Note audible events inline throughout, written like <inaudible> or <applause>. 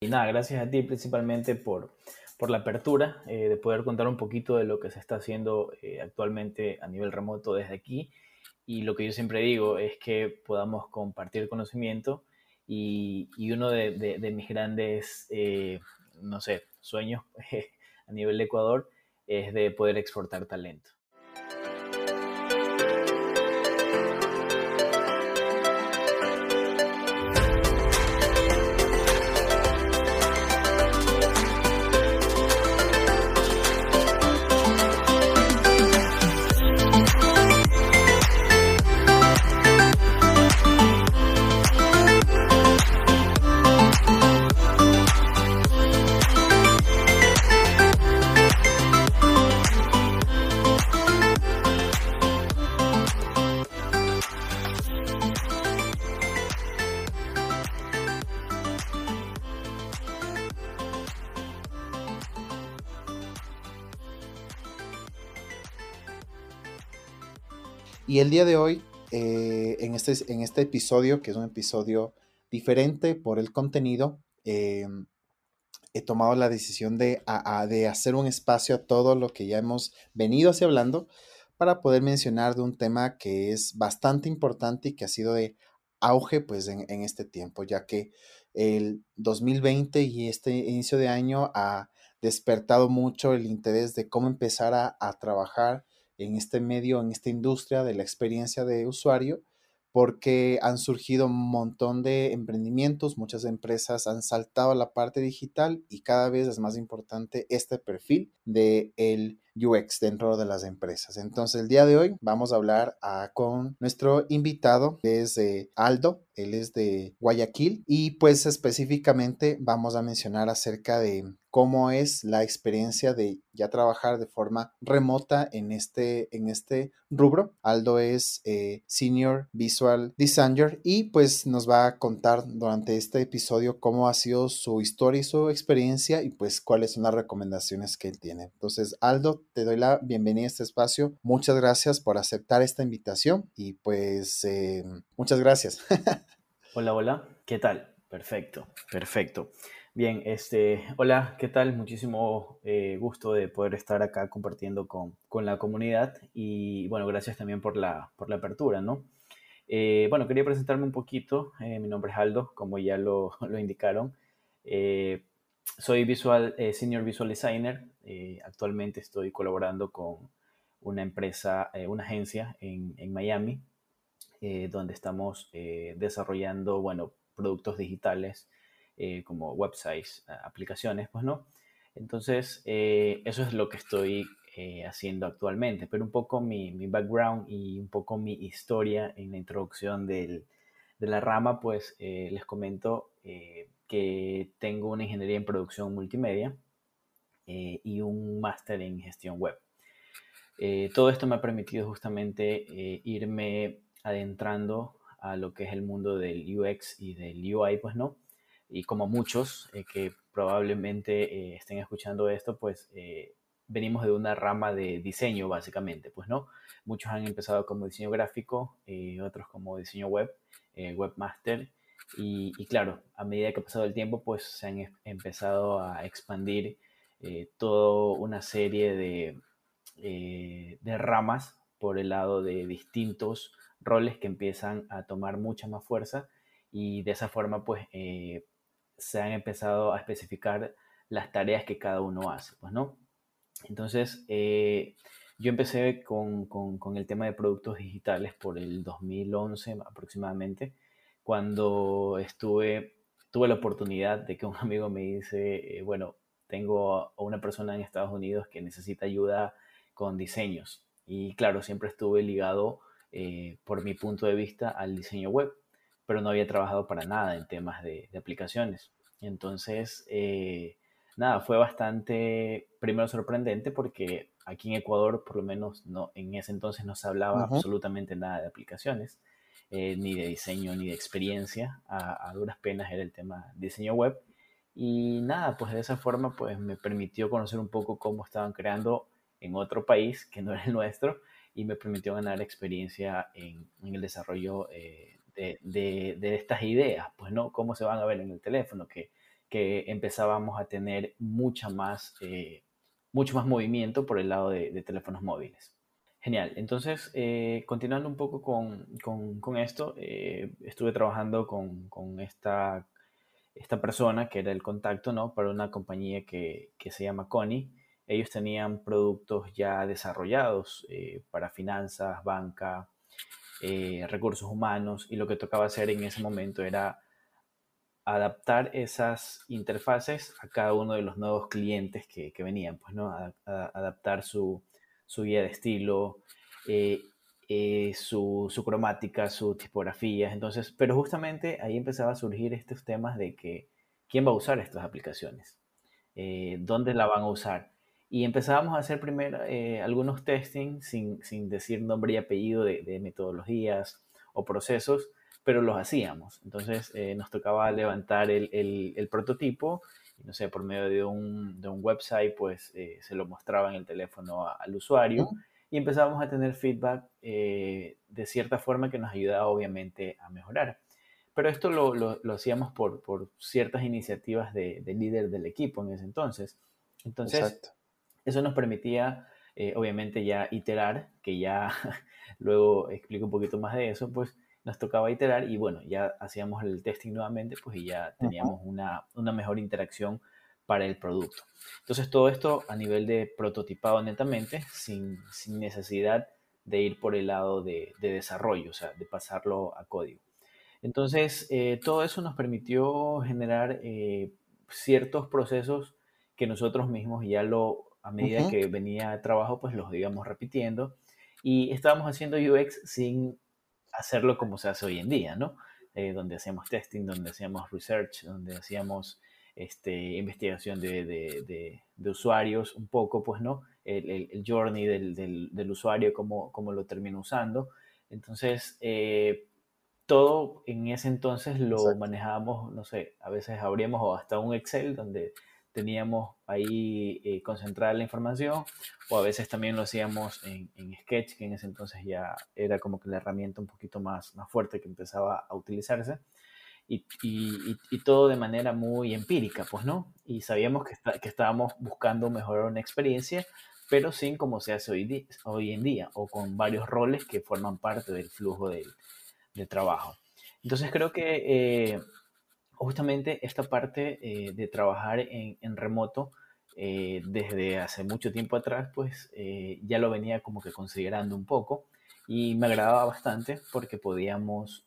Y nada, gracias a ti principalmente por, por la apertura, eh, de poder contar un poquito de lo que se está haciendo eh, actualmente a nivel remoto desde aquí. Y lo que yo siempre digo es que podamos compartir conocimiento y, y uno de, mis grandes, eh, no sé, sueños <laughs> a nivel de Ecuador es de poder exportar talento. Y el día de hoy, eh, en, este, en este episodio, que es un episodio diferente por el contenido, eh, he tomado la decisión de, de, hacer un espacio a todo lo que ya hemos venido así hablando para poder mencionar de un tema que es bastante importante y que ha sido de auge pues en, este tiempo, ya que el 2020 y este inicio de año ha despertado mucho el interés de cómo empezar a trabajar en este medio, en esta industria de la experiencia de usuario, porque han surgido un montón de emprendimientos, muchas empresas han saltado a la parte digital y cada vez es más importante este perfil de el UX dentro de las empresas. Entonces, el día de hoy vamos a hablar ah, con nuestro invitado, que es Aldo, él es de Guayaquil y pues específicamente vamos a mencionar acerca de cómo es la experiencia de ya trabajar de forma remota en este, en este rubro. Aldo es eh, Senior Visual Designer y pues nos va a contar durante este episodio cómo ha sido su historia y su experiencia y pues cuáles son las recomendaciones que él tiene. Entonces, Aldo, te doy la bienvenida a este espacio. Muchas gracias por aceptar esta invitación y pues eh, muchas gracias. <laughs> hola, hola, ¿qué tal? Perfecto, perfecto. Bien, este, hola, ¿qué tal? Muchísimo eh, gusto de poder estar acá compartiendo con, con, la comunidad y bueno, gracias también por la, por la apertura, ¿no? Eh, bueno, quería presentarme un poquito. Mi nombre es Aldo, como ya lo, <laughs> lo indicaron. Soy visual, Senior Visual Designer. actualmente estoy colaborando con una empresa, una agencia en, Miami, donde estamos desarrollando, bueno, productos digitales eh, como websites, aplicaciones, pues no. Entonces, eh, eso es lo que estoy eh, haciendo actualmente, pero un poco mi, background y un poco mi historia en la introducción de la rama, pues les comento que tengo una ingeniería en producción multimedia y un máster en gestión web. todo esto me ha permitido justamente irme adentrando a lo que es el mundo del UX y del UI, pues no, y como muchos eh, que probablemente eh, estén escuchando esto, pues eh, venimos de una rama de diseño básicamente, pues no. Muchos han empezado como diseño gráfico, otros como diseño web, webmaster, y, y, claro, a medida que ha pasado el tiempo, pues se han empezado a expandir toda una serie de, de ramas por el lado de distintos roles que empiezan a tomar mucha más fuerza y de esa forma pues se han empezado a especificar las tareas que cada uno hace, pues, ¿no? Entonces, eh, yo empecé con, con, el tema de productos digitales por el 2011 aproximadamente, cuando estuve, tuve la oportunidad de que un <laughs> amigo me dice, eh, bueno, tengo a una persona en Estados Unidos que necesita ayuda con diseños. Y claro, siempre estuve ligado, eh, por mi punto de vista, al diseño web pero no había trabajado para nada en temas de, aplicaciones. Entonces, eh, nada, fue bastante, primero sorprendente porque aquí en Ecuador, por lo menos no, en ese entonces no se hablaba absolutamente nada de aplicaciones, eh, ni de diseño, ni de experiencia. A, duras penas era el tema diseño web. Y nada, pues de esa forma pues me permitió conocer un poco cómo estaban creando en otro país que no era el nuestro y me permitió ganar experiencia en, el desarrollo eh, de, estas ideas, pues no, cómo se van a ver en el teléfono, que, que empezábamos a tener mucha más, eh, mucho más movimiento por el lado de, teléfonos móviles. Genial. Entonces, eh, continuando un poco con, con, esto, eh, estuve trabajando con, con, esta, esta persona que era el contacto, ¿no? Para una compañía que, que se llama Connie. Ellos tenían productos ya desarrollados para finanzas, banca, recursos humanos, y lo que tocaba hacer en ese momento era adaptar esas interfaces a cada uno de los nuevos clientes que, venían, pues, ¿no? adaptar su, guía de estilo, eh, eh, su, cromática, su tipografía. Entonces, pero justamente ahí empezaba a surgir estos temas de que quién va a usar estas aplicaciones, eh, dónde la van a usar. Y empezábamos a hacer primero algunos testing sin, decir nombre y apellido de metodologías o procesos, pero los hacíamos. Entonces eh, nos tocaba levantar el, el, prototipo y no sé, por medio de un, de un website, pues eh, se lo mostraba en el teléfono al usuario y empezábamos a tener feedback eh, de cierta forma que nos ayudaba obviamente a mejorar. Pero esto lo, lo, lo hacíamos por, por, ciertas iniciativas de, de, líder del equipo en ese entonces. Entonces, eso nos permitía, obviamente, ya iterar, que ya <laughs> luego explico un poquito más de eso, pues nos tocaba iterar y bueno, ya hacíamos el testing nuevamente, pues y ya teníamos una, una, mejor interacción para el producto. Entonces todo esto a nivel de prototipado netamente, sin, sin necesidad de ir por el lado de, de, desarrollo, o sea, de pasarlo a código. Entonces, eh, todo eso nos permitió generar eh, ciertos procesos que nosotros mismos ya lo, a medida que venía trabajo, pues los íbamos repitiendo y estábamos haciendo UX sin hacerlo como se hace hoy en día, ¿no? Eh, donde hacíamos testing, donde hacíamos research, donde hacíamos este, investigación de, de, de, usuarios un poco, pues, ¿no? El, el, journey del, del, del, usuario, cómo, cómo lo termina usando. Entonces, eh, todo en ese entonces lo manejábamos, no sé, a veces abríamos hasta un Excel donde teníamos ahí eh, concentrada la información, o a veces también lo hacíamos en, Sketch, que en ese entonces ya era como que la herramienta un poquito más, más fuerte que empezaba a utilizarse, y, y, todo de manera muy empírica, pues, ¿no? Y sabíamos que, que estábamos buscando mejorar una experiencia, pero sin como se hace hoy, hoy en día, o con varios roles que forman parte del flujo del, de trabajo. Entonces creo que eh, justamente esta parte eh, de trabajar en, remoto eh, desde hace mucho tiempo atrás, pues eh, ya lo venía como que considerando un poco y me agradaba bastante porque podíamos,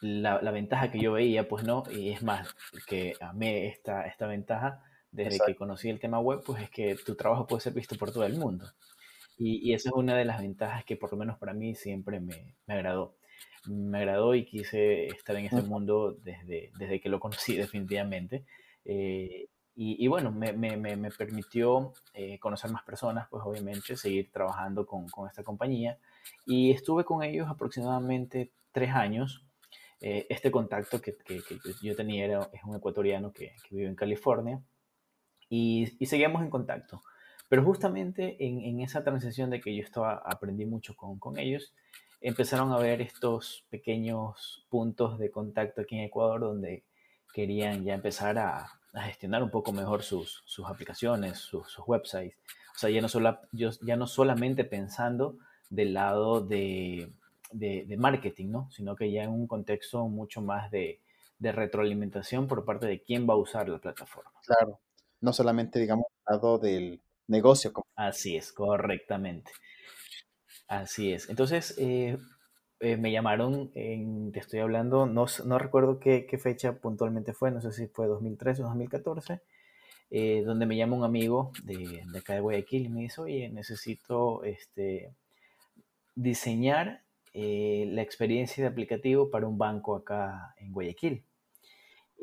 la, ventaja que yo veía, pues no, y es más, que amé esta, esta ventaja desde que conocí el tema web, pues es que tu trabajo puede ser visto por todo el mundo. Y, y esa es una de las ventajas que por lo menos para mí siempre me, me agradó me agradó y quise estar en este mundo desde, desde que lo conocí <laughs> definitivamente. Eh, y, bueno, me, me, me permitió eh, conocer más personas, pues obviamente, seguir trabajando con, con, esta compañía. Y estuve con ellos aproximadamente tres años. Eh, este contacto que, que, yo tenía era, es un ecuatoriano que, vive en California. Y, y, seguíamos en contacto. Pero justamente en, en, esa transición de que yo estaba, aprendí mucho con, con ellos, empezaron a ver estos pequeños puntos de contacto aquí en Ecuador donde querían ya empezar a, gestionar un poco mejor sus, sus aplicaciones, sus, websites. O sea, ya no, solo, ya no solamente pensando del lado de, de, marketing, ¿no? sino que ya en un contexto mucho más de, de retroalimentación por parte de quién va a usar la plataforma. Claro, no solamente, digamos, lado del negocio. Así es, correctamente. Así es. Entonces, eh, eh, me llamaron, en, te estoy hablando, no, no recuerdo qué, qué, fecha puntualmente fue, no sé si fue 2013 o 2014, eh, donde me llama un amigo de, de, acá de Guayaquil y me dice, oye, necesito este, diseñar la experiencia de aplicativo para un banco acá en Guayaquil.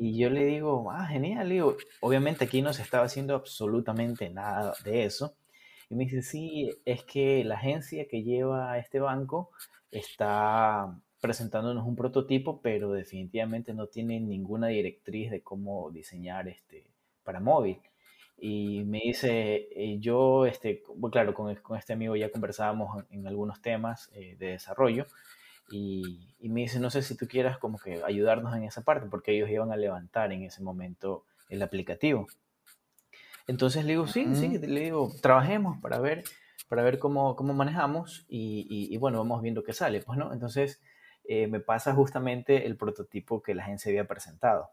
Y yo le digo, ah, genial, digo, obviamente aquí no se estaba haciendo absolutamente nada de eso, y me dice, sí, es que la agencia que lleva este banco está presentándonos un prototipo, pero definitivamente no tiene ninguna directriz de cómo diseñar este para móvil. Y me dice, eh, yo, este, claro, con, con, este amigo ya conversábamos en, algunos temas eh, de desarrollo y, me dice, no sé si tú quieras como que ayudarnos en esa parte, porque ellos iban a levantar en ese momento el aplicativo. Entonces le digo, sí, sí, le digo, trabajemos para ver, para ver cómo, cómo manejamos y, bueno, vamos viendo qué sale, pues, ¿no? Entonces eh, me pasa justamente el prototipo que la agencia había presentado.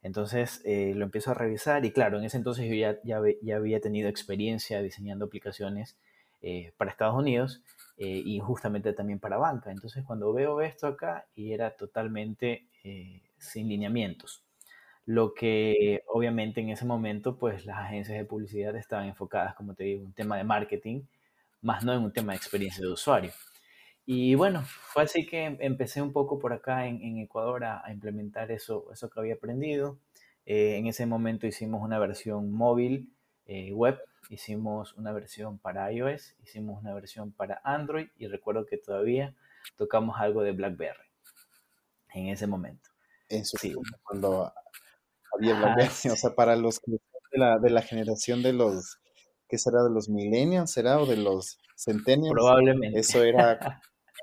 Entonces eh, lo empiezo a revisar y claro, en ese entonces yo ya, ya, había tenido experiencia diseñando aplicaciones eh, para Estados Unidos eh, y justamente también para banca. Entonces cuando veo esto acá y era totalmente sin lineamientos. Lo que obviamente en ese momento pues las agencias de publicidad estaban enfocadas, como te digo, en un tema de marketing, más no en un tema de experiencia de usuario. Y bueno, fue así que empecé un poco por acá en, Ecuador a, implementar eso, eso que había aprendido. Eh, en ese momento hicimos una versión móvil, eh, web, hicimos una versión para iOS, hicimos una versión para Android y recuerdo que todavía tocamos algo de BlackBerry en ese momento. En su sí. cuando <laughs> o sea, para los que de la, de la generación de los, ¿qué será? De los millennials, ¿será? O de los centennials. Probablemente. Eso era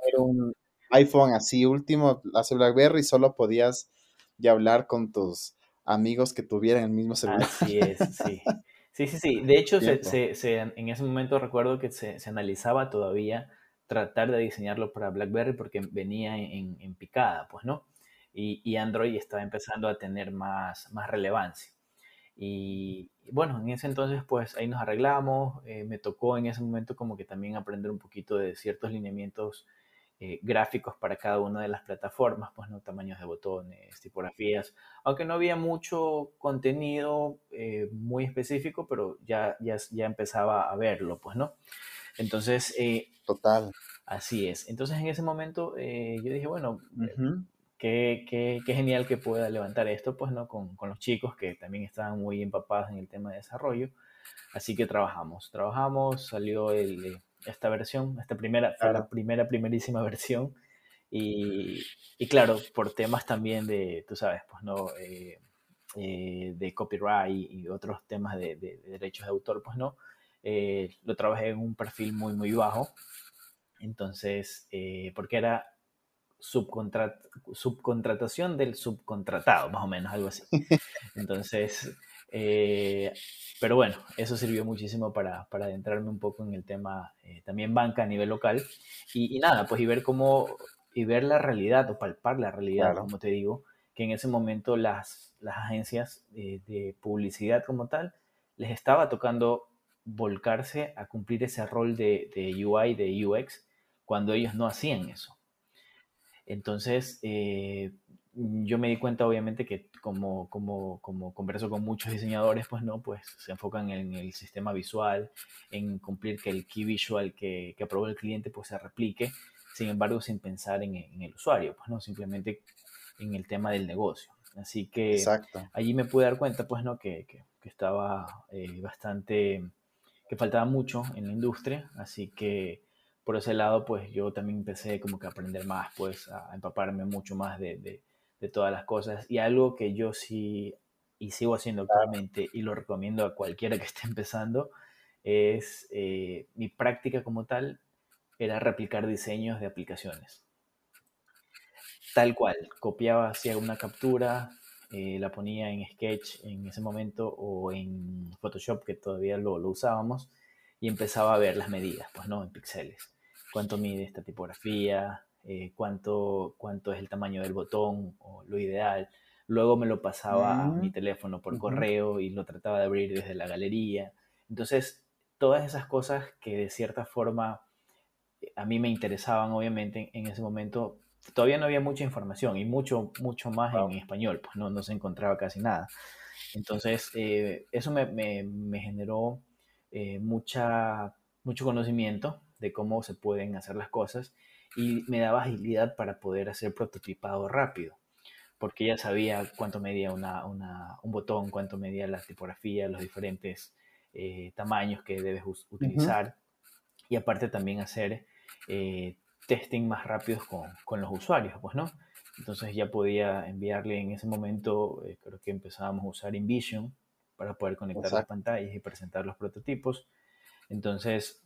era un iPhone así último, hace BlackBerry, solo podías ya hablar con tus amigos que tuvieran el mismo celular. Así es, sí. <laughs> Sí, sí, sí. De hecho, se, en ese momento recuerdo que se, analizaba todavía tratar de diseñarlo para BlackBerry porque venía en, picada, pues, ¿no? Y, Android estaba empezando a tener más, más relevancia. Y, bueno, en ese entonces pues ahí nos arreglamos, eh, me tocó en ese momento como que también aprender un poquito de ciertos lineamientos eh, gráficos para cada una de las plataformas, pues no tamaños de botones, tipografías, aunque no había mucho contenido eh, muy específico, pero ya, ya, ya, empezaba a verlo, pues no. Entonces, total. Así es. Entonces en ese momento yo dije, bueno, qué, qué, qué, genial que pueda levantar esto, pues no, con, con los chicos que también estaban muy empapados en el tema de desarrollo. Así que trabajamos, trabajamos, salió el esta versión, esta primera, fue la primera, primerísima <laughs> versión. Y, y, claro, por temas también de, tú sabes, pues no, eh, eh, de copyright y, otros temas de, de, derechos de autor, pues no, eh, lo trabajé en un perfil muy, muy bajo. Entonces, porque era subcontrat subcontratación del subcontratado, más o menos, algo así. <laughs> Entonces, eh, pero bueno, eso sirvió muchísimo para, para, adentrarme un poco en el tema eh, también banca a nivel local y, nada, pues y ver cómo, y ver la realidad o palpar la realidad, como te digo, que en ese momento las, las agencias de, publicidad como tal les estaba tocando volcarse a cumplir ese rol de, de UI, de UX, cuando ellos no hacían eso. Entonces, eh, yo me di cuenta obviamente que como, como, como converso con muchos diseñadores, pues no, pues se enfocan en el sistema visual, en cumplir que el key visual que, que aprobó el cliente pues se replique, sin embargo sin pensar en, en, el usuario, pues no, simplemente en el tema del negocio. Así que allí me pude dar cuenta pues no, que, que, estaba eh, bastante, que faltaba mucho en la industria, así que por ese lado pues yo también empecé como que a aprender más, pues a empaparme mucho más de de todas las cosas. Y algo que yo sí y sigo haciendo actualmente y lo recomiendo a cualquiera que esté <laughs> empezando es eh, mi práctica como tal era replicar diseños de aplicaciones. Tal cual, copiaba, hacía una captura, eh, la ponía en Sketch en ese momento o en Photoshop que todavía lo, lo usábamos y empezaba a ver las medidas, pues no, en píxeles. Cuánto mide esta tipografía, eh, cuánto, cuánto es el tamaño del botón o lo ideal. Luego me lo pasaba a mi mm, teléfono por correo y lo trataba de abrir desde la galería. Entonces, todas esas cosas que de cierta forma eh, a mí me interesaban, obviamente, en ese momento, todavía no había mucha información y mucho, mucho más en español, pues no, no se encontraba casi nada. Entonces, eh, eso me, me, me generó mucha, mucho conocimiento de cómo se pueden hacer las cosas y me daba agilidad para poder hacer prototipado rápido, porque ya sabía cuánto medía una, una, un botón, cuánto medía la tipografía, los diferentes eh, tamaños que debes utilizar y aparte también hacer eh, testing más rápidos con, con, los usuarios, pues, ¿no? Entonces ya podía enviarle en ese momento, eh, creo que empezábamos a usar InVision para poder conectar las pantallas y presentar los prototipos. Entonces,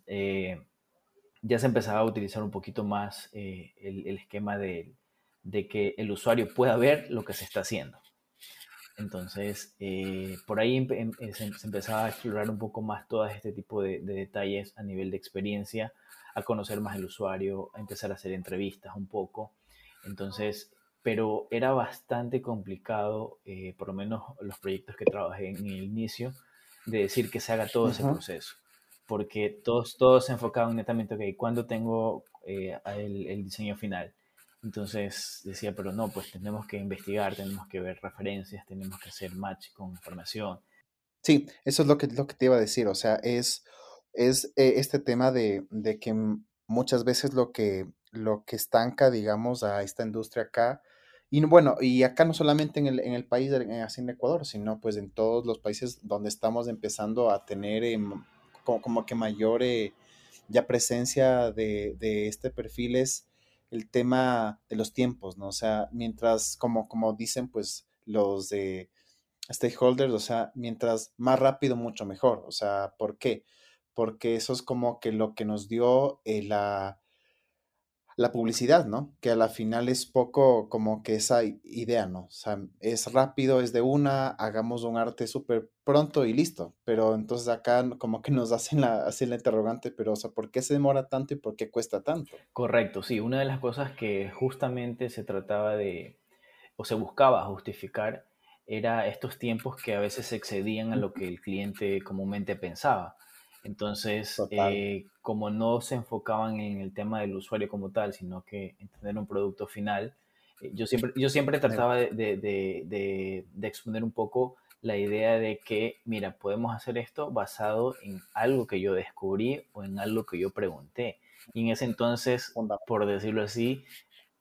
ya se empezaba a utilizar un poquito más eh, el, esquema de, de, que el usuario pueda ver lo que se está haciendo. Entonces, eh, por ahí em, se, empezaba a explorar un poco más todo este tipo de, detalles a nivel de experiencia, a conocer más el usuario, a empezar a hacer entrevistas un poco. Entonces, pero era bastante complicado, eh, por lo menos los proyectos que trabajé en el inicio, de decir que se haga todo ese proceso porque todos, todos se enfocaban netamente, ok, ¿cuándo tengo eh, el, diseño final? Entonces decía, pero no, pues tenemos que investigar, tenemos que ver referencias, tenemos que hacer match con información. Sí, eso es lo que, lo que te iba a decir, o sea, es, es eh, este tema de, de, que muchas veces lo que, lo que estanca, digamos, a esta industria acá, y bueno, y acá no solamente en el, en el país, así en Ecuador, sino pues en todos los países donde estamos empezando a tener em, como, que mayor eh, ya presencia de, de, este perfil es el tema de los tiempos, ¿no? O sea, mientras, como, como dicen, pues los de stakeholders, o sea, mientras más rápido, mucho mejor. O sea, ¿por qué? Porque eso es como que lo que nos dio eh, la, la publicidad, ¿no? Que a la final es poco como que esa idea, ¿no? O sea, es rápido, es de una, hagamos un arte súper pronto y listo. Pero entonces acá como que nos hacen la, hacen la interrogante, pero o sea, ¿por qué se demora tanto y por qué cuesta tanto? Correcto, sí. Una de las cosas que justamente se trataba de, o se buscaba justificar, era estos tiempos que a veces excedían a lo que el cliente comúnmente pensaba. Entonces, eh, como no se enfocaban en el tema del usuario como tal, sino que en tener un producto final, eh, yo, siempre, yo siempre trataba de, de, de, exponer un poco la idea de que, mira, podemos hacer esto basado en algo que yo descubrí o en algo que yo pregunté. Y en ese entonces, por decirlo así,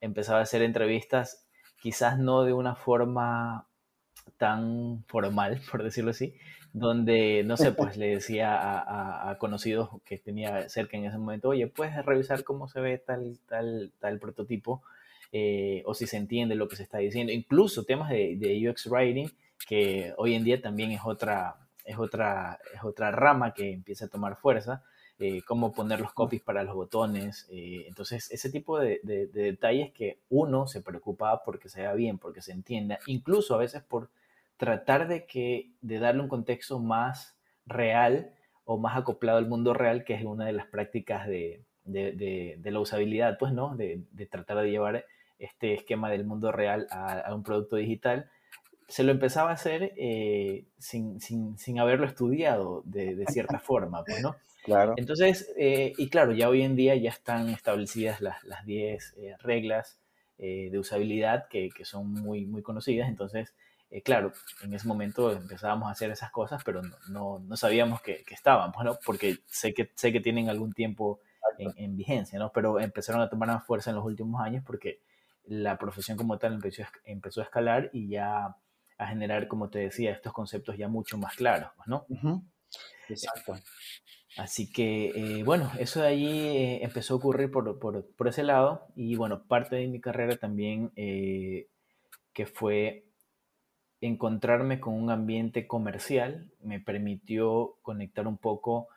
empezaba a hacer entrevistas, quizás no de una forma tan formal, <laughs> por decirlo así, donde, no sé, pues <laughs> le decía a, conocidos que tenía cerca en ese momento, oye, puedes revisar cómo se ve tal, tal, tal prototipo, eh, o si se entiende lo que se está diciendo, incluso temas de, UX Writing, que hoy en día también es otra, es otra, es otra rama que empieza a tomar fuerza, eh, cómo poner los copies para los botones. Eh, entonces, ese tipo de, de, detalles que uno se preocupa porque se vea bien, porque se entienda, incluso a veces por tratar de, que, de darle un contexto más real o más acoplado al mundo real, que es una de las prácticas de, la usabilidad, pues, ¿no? De, tratar de llevar este esquema del mundo real a, un producto digital. Se lo empezaba a hacer eh, sin, haberlo estudiado de, cierta forma, pues, ¿no? <laughs> Claro. Entonces, eh, y claro, ya hoy en día ya están establecidas las 10 eh, reglas de usabilidad que, que, son muy, muy conocidas, entonces eh, claro, en ese momento empezábamos a hacer esas cosas, pero no, no, sabíamos que, que, estaban, bueno, porque sé que, sé que tienen algún tiempo en, vigencia, ¿no? Pero empezaron a tomar más fuerza en los últimos años porque la profesión como tal empezó, empezó a escalar y ya a generar, como te decía, estos conceptos ya mucho más claros, ¿no? Exacto. Así que, eh, bueno, eso de allí eh, empezó a ocurrir por, por, por, ese lado y, bueno, parte de mi carrera también, que fue encontrarme con un ambiente comercial me permitió conectar un poco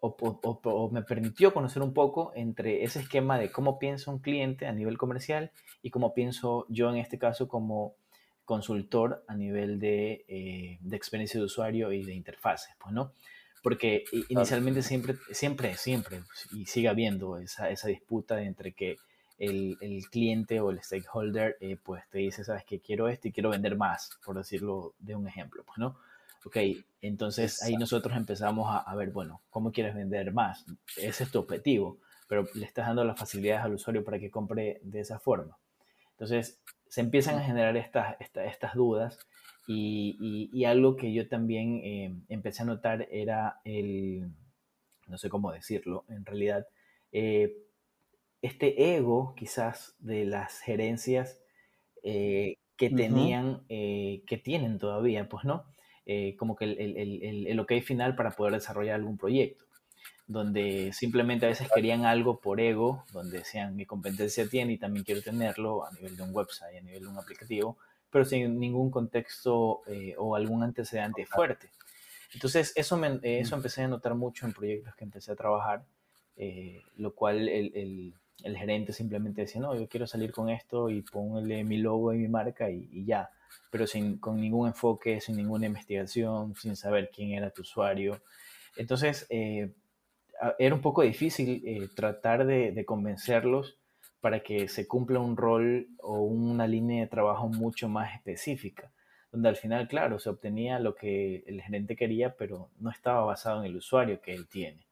o, me permitió conocer un poco entre ese esquema de cómo piensa un cliente a nivel comercial y cómo pienso yo en este caso como consultor a nivel de, eh, de experiencia de usuario y de interfaces, pues, ¿no? Porque inicialmente siempre, siempre, siempre, y sigue habiendo esa, esa disputa entre que el, el cliente o el stakeholder eh, pues te dice, sabes que quiero esto y quiero vender más, por decirlo de un ejemplo, pues, ¿no? Ok, entonces ahí nosotros empezamos a, a, ver, bueno, ¿cómo quieres vender más? Ese es tu objetivo, pero le estás dando las facilidades al usuario para que compre de esa forma. Entonces se empiezan a generar estas, estas, dudas y, y, algo que yo también eh, empecé a notar era el, no sé cómo decirlo, en realidad, eh, este ego quizás de las gerencias eh, que tenían, eh, que tienen todavía, pues no, eh, como que el, el, el, ok final para poder desarrollar algún proyecto, donde simplemente a veces querían algo por ego, donde decían mi competencia tiene y también quiero tenerlo a nivel de un website, a nivel de un aplicativo, pero sin ningún contexto o algún antecedente fuerte. Entonces, eso, me, eso empecé a notar mucho en proyectos que empecé a trabajar eh, lo cual el, gerente simplemente decía, no, yo quiero salir con esto y ponle mi logo y mi marca y, ya, pero sin, con ningún enfoque, sin ninguna investigación, sin saber quién era tu usuario. Entonces, eh, era un poco difícil eh, tratar de, convencerlos para que se cumpla un rol o una línea de trabajo mucho más específica, donde al final, claro, se obtenía lo que el gerente quería, pero no estaba basado en el usuario que él tiene.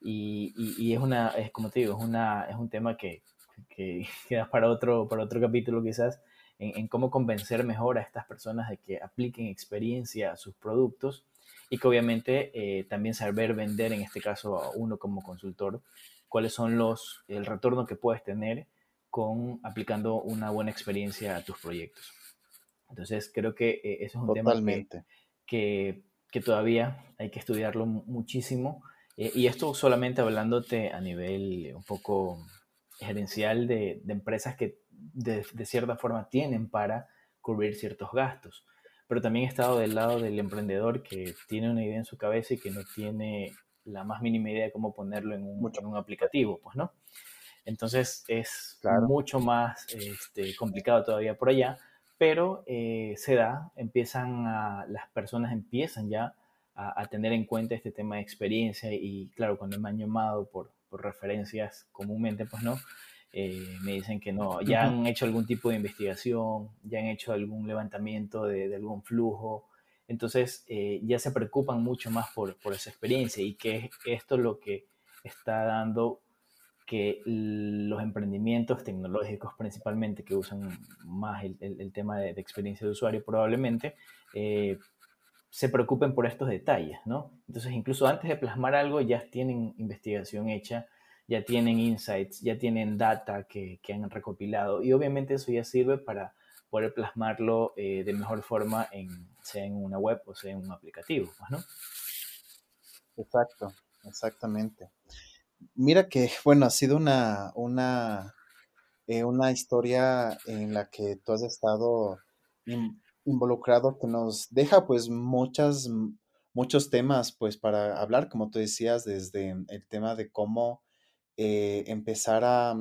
Y, es una, es como te digo, es, una, es un tema que, que <laughs> queda para otro, para otro capítulo quizás, en, en, cómo convencer mejor a estas personas de que apliquen experiencia a sus productos y que obviamente eh, también saber vender, en este caso a uno como consultor, cuáles son los, el retorno que puedes tener con aplicando una buena experiencia a tus proyectos. Entonces creo que eh, eso es un tema que, que, todavía hay que estudiarlo muchísimo. Eh, y esto solamente hablándote a nivel un poco gerencial de, de empresas que de, de, cierta forma tienen para cubrir ciertos gastos. Pero también he estado del lado del emprendedor que tiene una idea en su cabeza y que no tiene la más mínima idea de cómo ponerlo en un, en un aplicativo, pues, ¿no? Entonces es mucho más este, complicado todavía por allá, pero eh, se da, empiezan a, las personas empiezan ya a, a, tener en cuenta este tema de experiencia y claro, cuando me han llamado por, por referencias comúnmente, pues no, eh, me dicen que no, ya han hecho algún tipo de investigación, ya han hecho algún levantamiento de, algún flujo, entonces eh, ya se preocupan mucho más por, por, esa experiencia y que esto es lo que está dando que los emprendimientos tecnológicos principalmente que usan más el, el, tema de, experiencia de usuario probablemente eh, se preocupen por estos detalles, ¿no? Entonces incluso antes de plasmar algo ya tienen investigación hecha ya tienen insights, ya tienen data que, que han recopilado y obviamente eso ya sirve para poder plasmarlo eh, de mejor forma en, sea en una web o sea en un aplicativo, pues, ¿no? Exacto, exactamente. Mira que, bueno, ha sido una, una, eh, una historia en la que tú has estado involucrado que nos deja pues muchas, muchos temas pues para hablar, como tú decías, desde el tema de cómo eh, empezar a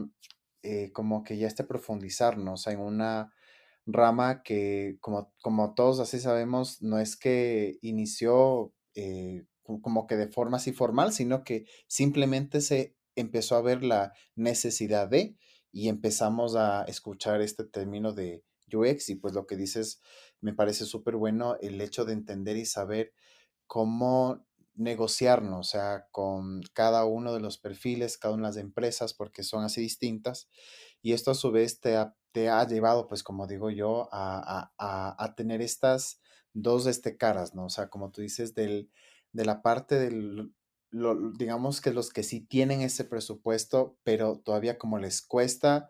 eh, como que ya esté profundizarnos. En una rama que, como, como todos así sabemos, no es que inició eh, como que de forma así formal, sino que simplemente se empezó a ver la necesidad de y empezamos a escuchar este término de UX y pues lo que dices me parece súper bueno el hecho de entender y saber cómo negociarnos, o sea, con cada uno de los perfiles, cada una de las empresas, porque son así distintas. Y esto a su vez te ha, te ha llevado, pues como digo yo, a, a, a, tener estas dos este, caras, ¿no? O sea, como tú dices, del, de la parte del, lo, digamos que los que sí tienen ese presupuesto, pero todavía como les cuesta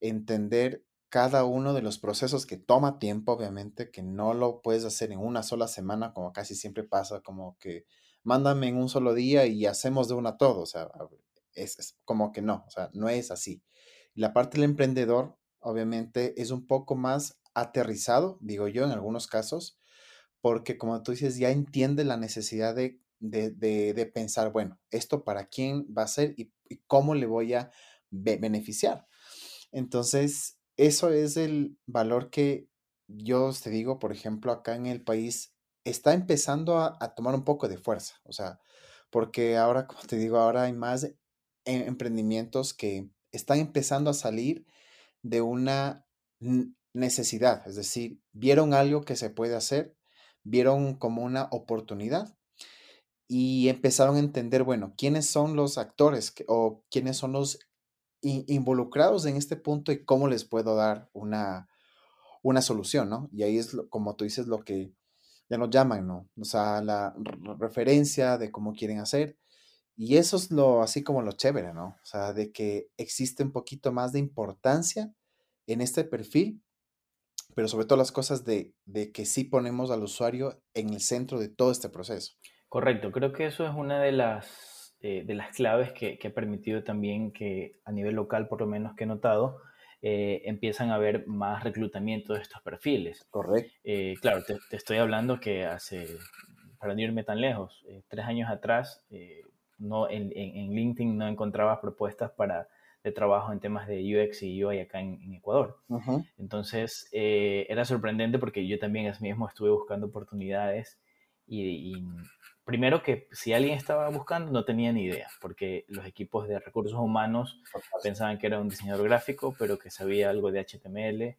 entender cada uno de los procesos que toma tiempo, obviamente, que no lo puedes hacer en una sola semana, como casi siempre pasa, como que mándame en un solo día y hacemos de una todo. O sea, es, como que no, o sea, no es así. La parte del emprendedor, obviamente, es un poco más aterrizado, digo yo, en algunos casos, porque como tú dices, ya entiende la necesidad de, de, pensar, bueno, esto para quién va a ser y, cómo le voy a beneficiar. Entonces, eso es el valor que yo te digo, por ejemplo, acá en el país está empezando a, tomar un poco de fuerza, o sea, porque ahora, <laughs> como te digo, ahora hay más e, emprendimientos que están empezando a salir de una necesidad, es decir, vieron algo que se puede hacer, vieron como una oportunidad y empezaron a entender, bueno, quiénes son los actores o quiénes son los involucrados en este punto y cómo les puedo dar una, una solución, ¿no? Y ahí es, como tú dices, lo que ya nos llaman, ¿no? O sea, la referencia de cómo quieren hacer. Y eso es lo, así como lo chévere, ¿no? O sea, de que existe un poquito más de importancia en este perfil, pero sobre todo las cosas de, de que sí ponemos al usuario en el centro de todo este proceso. Correcto, creo que eso es una de las, eh, de las claves que, que, ha permitido también que a nivel local, por lo menos que he notado, eh, empiezan a haber más reclutamiento de estos perfiles. Correcto. Eh, claro, te, estoy hablando que hace, para no irme tan lejos, tres años atrás, no, en, en, LinkedIn no encontrabas propuestas para, de trabajo en temas de UX y UI acá en, Ecuador. Entonces, era sorprendente porque yo también es mismo estuve buscando oportunidades y, primero que si alguien estaba buscando no tenía ni idea, porque los equipos de recursos humanos pensaban que era un diseñador gráfico, pero que sabía algo de HTML,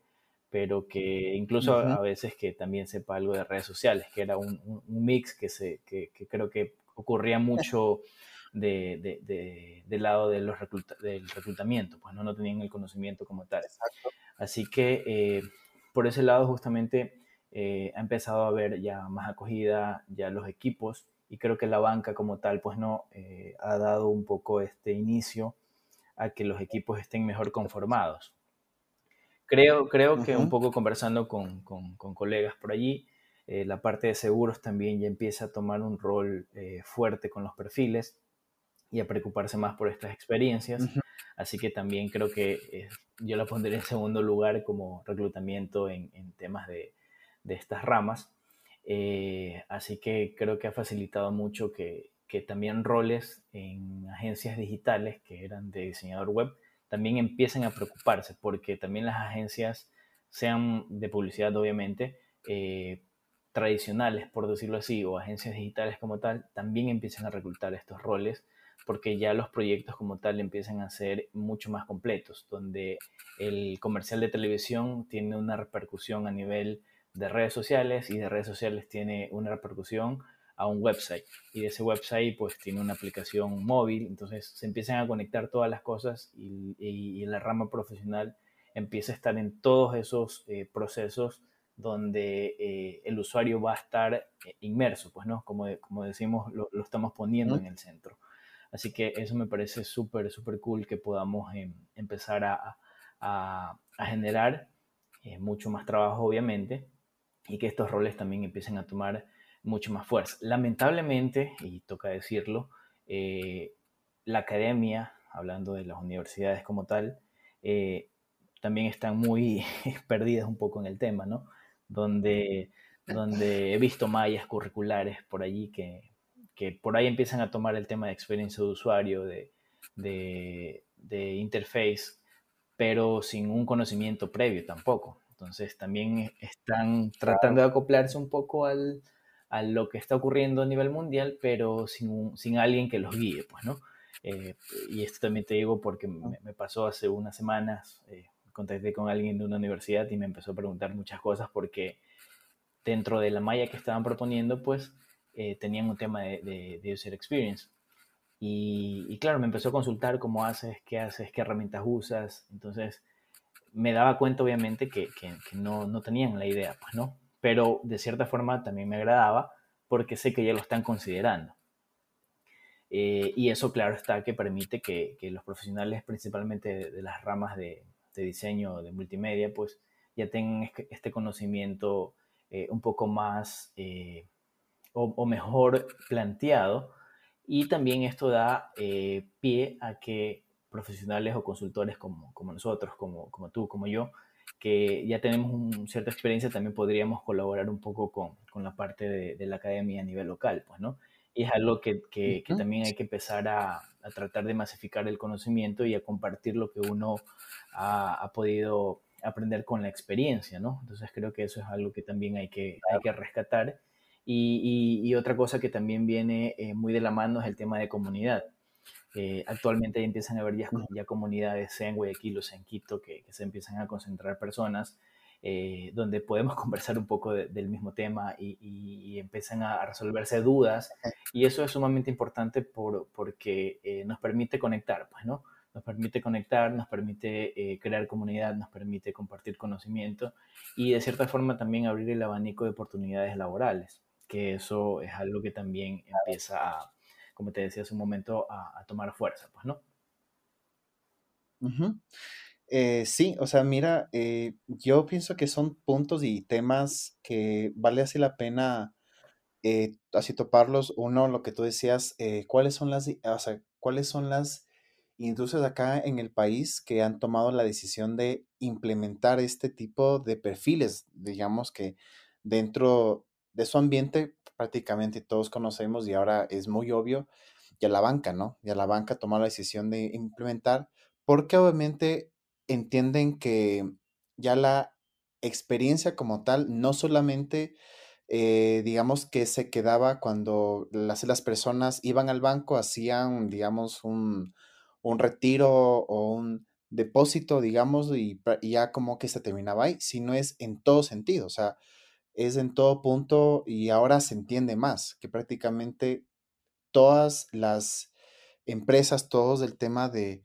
pero que incluso a veces que también sepa algo de redes sociales, que era un, mix que, se, que, creo que ocurría mucho de, de, del lado de los del reclutamiento, pues ¿no? no tenían el conocimiento como tal. Así que eh, por ese lado justamente eh, ha empezado a haber ya más acogida, ya los equipos, y creo que la banca como tal, pues no, eh, ha dado un poco este inicio a que los equipos estén mejor conformados. Creo, creo que un poco conversando con, con, colegas por allí, eh, la parte de seguros también ya empieza a tomar un rol fuerte con los perfiles y a preocuparse más por estas experiencias. Así que también creo que yo la pondré en segundo lugar como reclutamiento en, en temas de, de estas ramas. Eh, así que creo que ha facilitado mucho que, también roles en agencias digitales que eran de diseñador web también empiecen a preocuparse porque también las agencias, sean de publicidad obviamente, eh, tradicionales por decirlo así, o agencias digitales como tal, también empiezan a reclutar estos roles porque ya los proyectos como tal empiezan a ser mucho más completos, donde el comercial de televisión tiene una repercusión a nivel de redes sociales y de redes sociales tiene una repercusión a un website. Y de ese website pues tiene una aplicación móvil, entonces se empiezan a conectar todas las cosas y, y, la rama profesional empieza a estar en todos esos eh, procesos donde eh, el usuario va a estar eh, inmerso, pues no, como, como decimos, lo, lo estamos poniendo en el centro. Así que eso me parece súper, súper cool que podamos em, empezar a, a, a generar mucho más trabajo, obviamente, y que estos roles también empiecen a tomar mucho más fuerza. Lamentablemente, y toca decirlo, eh, la academia, hablando de las universidades como tal, eh, también están muy <laughs> perdidas un poco en el tema, ¿no? Donde, donde he visto mallas curriculares por allí que, que por ahí empiezan a tomar el tema de experiencia de usuario, de, de, de interface, pero sin un conocimiento previo tampoco. Entonces también están tratando de acoplarse un poco al, a lo que está ocurriendo a nivel mundial, pero sin, sin alguien que los guíe, pues, ¿no? Eh, y esto también te digo porque me, pasó hace unas semanas, eh, contacté con alguien de una universidad y me empezó a preguntar muchas cosas porque dentro de la malla que estaban proponiendo, pues eh, tenían un tema de, de, user experience. Y, y, claro, me empezó a consultar cómo haces, qué haces, qué herramientas usas. Entonces, me daba cuenta obviamente que, que, no, no, tenían la idea, pues no, pero de cierta forma también me agradaba porque sé que ya lo están considerando. Eh, y eso, claro, está que permite que, que los profesionales, principalmente de, las ramas de, de, diseño de multimedia, pues ya tengan este conocimiento eh, un poco más eh, o, o, mejor planteado. Y también esto da pie a que profesionales o consultores como, como nosotros, como, como tú, como yo, que ya tenemos una cierta experiencia, también podríamos colaborar un poco con, con la parte de, de, la academia a nivel local, pues, ¿no? Y es algo que, que, que también hay que empezar a, a, tratar de masificar el conocimiento y a compartir lo que uno ha, ha, podido aprender con la experiencia, ¿no? Entonces creo que eso es algo que también hay que, hay que rescatar. Y, y, y, otra cosa que también viene eh, muy de la mano es el tema de comunidad. Eh, actualmente empiezan a haber ya, ya, comunidades, sea en Guayaquil o sea en Quito, que, que se empiezan a concentrar personas, eh, donde podemos <laughs> conversar un poco de, del mismo tema y, y, y, empiezan a resolverse dudas. Y eso es sumamente importante por, porque eh, nos permite conectar, pues, ¿no? Nos permite conectar, nos permite eh, crear comunidad, nos permite compartir conocimiento y de cierta forma también abrir el abanico de oportunidades laborales, que eso es algo que también empieza a como te decía hace un momento, a, tomar fuerza, pues, ¿no? Eh, sí, o sea, mira, eh, yo pienso que son puntos y temas que vale así la pena eh, así toparlos. Uno, lo que tú decías, ¿cuáles son las, o sea, cuáles son las industrias acá en el país que han tomado la decisión de implementar este tipo de perfiles? Digamos que dentro de su ambiente prácticamente todos conocemos y ahora es muy obvio, ya la banca, ¿no? Ya la banca toma la decisión de implementar, porque obviamente entienden que ya la experiencia como tal no solamente eh, digamos que se quedaba cuando las, personas iban al banco, hacían, digamos, un, un retiro o un depósito, digamos, y, y, ya como que se terminaba ahí, sino es en todo sentido, o sea, es en todo punto y ahora se entiende más que prácticamente todas las empresas, todos del tema de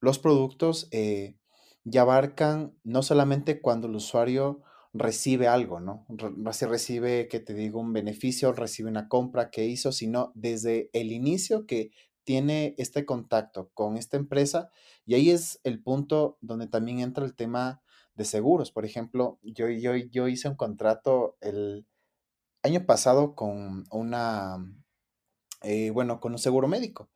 los productos, eh, ya abarcan no solamente cuando el usuario recibe algo, ¿no? Si recibe, que te digo, un beneficio, recibe una compra que hizo, sino desde el inicio que tiene este contacto con esta empresa y ahí es el punto donde también entra el tema de seguros. Por ejemplo, yo, yo, yo hice un contrato el año pasado con una, eh, bueno, con un seguro médico.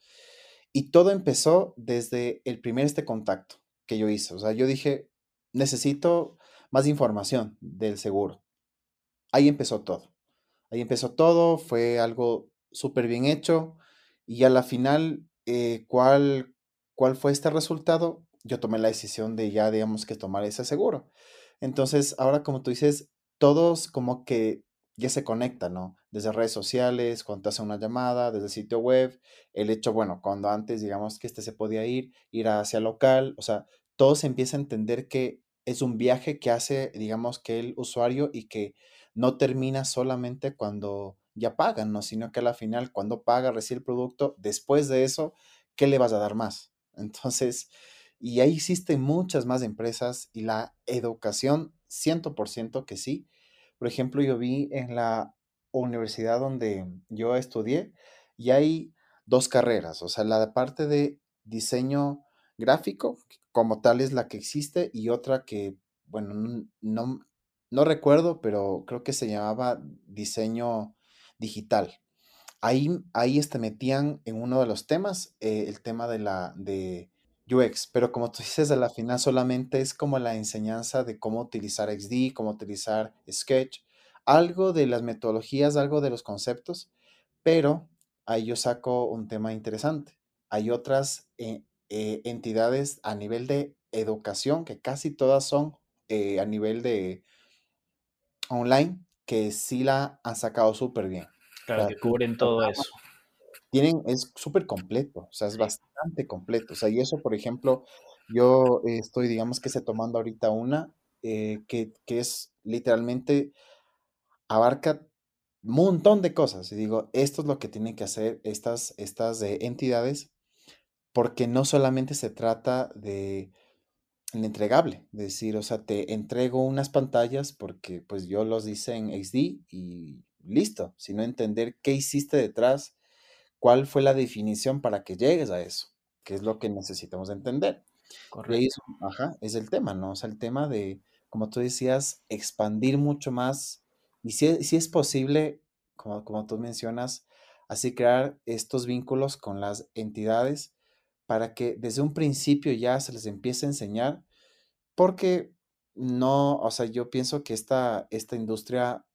Y todo empezó desde el primer este contacto que yo hice. O sea, yo dije, necesito más información del seguro. Ahí empezó todo. Ahí empezó todo, fue algo súper bien hecho. Y a la final, eh, ¿cuál, ¿cuál fue este resultado? Yo tomé la decisión de ya, digamos, que tomar ese seguro. Entonces, ahora como tú dices, todos como que ya se conectan, ¿no? Desde redes sociales, cuando te hacen una llamada, desde sitio web, el hecho, bueno, cuando antes, digamos, que este se podía ir, ir hacia local, o sea, todo se empieza a entender que es un viaje que hace, digamos, que el usuario y que no termina solamente cuando ya pagan, ¿no? Sino que a la final, cuando paga, recibe el producto, después de eso, ¿qué le vas a dar más? Entonces, y ahí existen muchas más empresas y la educación, 100% que sí. Por ejemplo, yo vi en la universidad donde yo estudié y hay dos carreras, o sea, la parte de diseño gráfico, como tal es la que existe, y otra que, bueno, no, no recuerdo, pero creo que se llamaba diseño digital. Ahí, ahí este, metían en uno de los temas eh, el tema de la de UX, pero como tú dices, a la final solamente es como la enseñanza de cómo utilizar XD, cómo utilizar Sketch, algo de las metodologías, algo de los conceptos, pero ahí yo saco un tema interesante. Hay otras eh, eh, entidades a nivel de educación, que casi todas son eh, a nivel de online, que sí la han sacado súper bien. Claro, que cubren todo eso. Tienen, es súper completo, o sea, es bastante completo. O sea, y eso, por ejemplo, yo estoy, digamos que se tomando ahorita una eh, que, que es literalmente abarca un montón de cosas. Y digo, esto es lo que tienen que hacer estas, estas entidades porque no solamente se trata de el entregable, es decir, o sea, te entrego unas pantallas porque pues yo los hice en XD y listo, sino entender qué hiciste detrás, cuál fue la definición para que llegues a eso, que es lo que necesitamos entender. Correcto. ajá, es el tema, ¿no? O sea, el tema de, como tú decías, expandir mucho más y si, si es posible, como, como tú mencionas, así crear estos vínculos con las entidades para que desde un principio ya se les empiece a enseñar, porque no, o sea, yo pienso que esta, esta industria,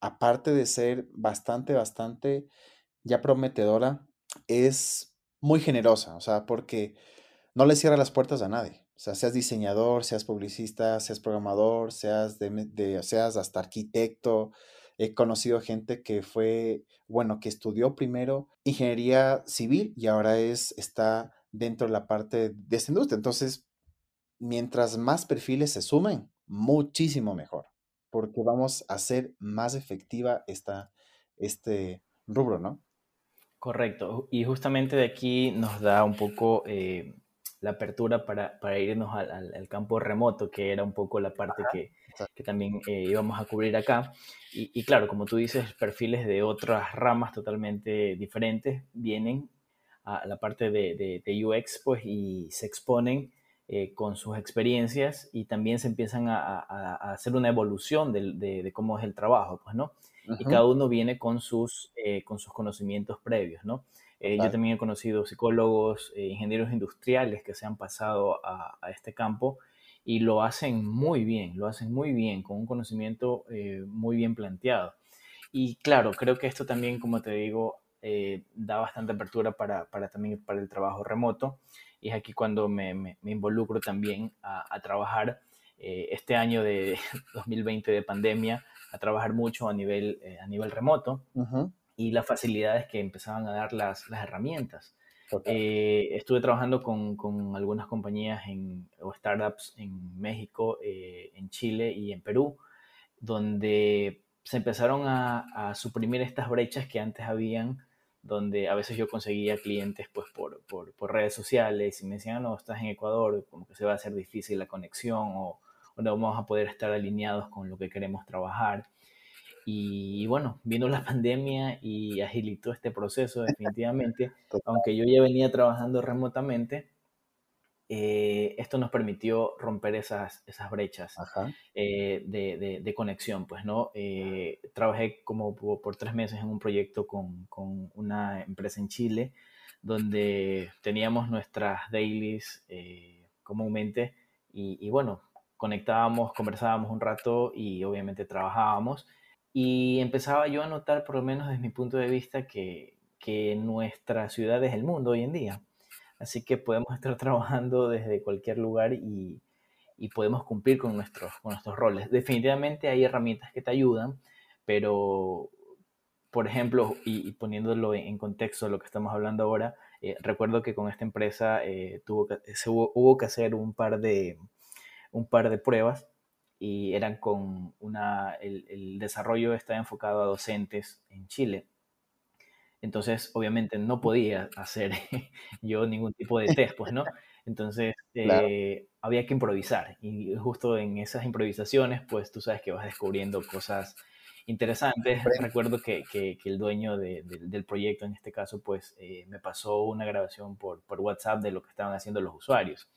aparte de ser bastante, bastante ya prometedora, es muy generosa, o sea, porque no le cierra las puertas a nadie. O sea, seas diseñador, seas publicista, seas programador, seas, de, seas hasta arquitecto. He conocido gente que fue, bueno, que estudió primero ingeniería civil y ahora es, está dentro de la parte de esta industria. Entonces, mientras más perfiles se sumen, muchísimo mejor, porque vamos a hacer más efectiva esta, este rubro, ¿no? Correcto. Y justamente de aquí nos da un poco eh, la apertura para, irnos al, campo remoto, que era un poco la parte que, también eh, íbamos a cubrir acá. Y, claro, como tú dices, perfiles de otras ramas totalmente diferentes vienen a la parte de, de, UX, pues, y se exponen eh, con sus experiencias y también se empiezan a, hacer una evolución de, cómo es el trabajo, pues, ¿no? Y cada uno viene con sus, eh, con sus conocimientos previos, ¿no? Eh, yo también he conocido psicólogos, ingenieros industriales que se han pasado a, este campo y lo hacen muy bien, lo hacen muy bien, con un conocimiento muy bien planteado. Y claro, creo que esto también, como te digo, da bastante apertura para, para, también para el trabajo remoto y es aquí cuando me, me, involucro también a, trabajar este año de <laughs> 2020 de pandemia, a trabajar mucho a nivel, a nivel remoto y las facilidades que empezaban a dar las, las herramientas. Eh, estuve trabajando con, con, algunas compañías en, o startups en México, eh, en Chile y en Perú, donde se empezaron a, a, suprimir estas brechas que antes habían, donde a veces yo conseguía clientes pues por, por, por, redes sociales y me decían, no, estás en Ecuador, como que se va a hacer difícil la conexión o, no vamos a poder estar alineados con lo que queremos trabajar. Y bueno, vino la <laughs> pandemia y agilitó este proceso definitivamente. Aunque yo ya venía trabajando remotamente, eh, esto nos permitió romper esas, esas brechas eh, de, de, conexión. Pues, ¿no? Eh, trabajé como por, tres meses en un proyecto con, con una empresa en Chile, donde teníamos nuestras dailies comúnmente y, y bueno, conectábamos, conversábamos un rato y obviamente trabajábamos y empezaba yo a notar, por lo menos desde mi punto de vista, que, que nuestra ciudad es el mundo hoy en día. Así que podemos estar <laughs> trabajando desde cualquier lugar y, y podemos cumplir con nuestros, con nuestros roles. Definitivamente hay herramientas que te ayudan, pero, por ejemplo, y, poniéndolo en contexto de lo que estamos hablando ahora, eh, recuerdo que con esta empresa eh, tuvo que, se hubo, hubo, que hacer un par de, un par de pruebas y eran con una, el, desarrollo está enfocado a docentes en Chile. Entonces, obviamente no podía hacer <laughs> yo ningún tipo de test, pues, ¿no? Entonces, eh, había que improvisar. Y justo en esas improvisaciones, pues tú sabes que vas descubriendo cosas interesantes. Recuerdo que, que, el dueño del proyecto, en este caso, pues eh, me pasó una grabación por, por WhatsApp de lo que estaban haciendo los usuarios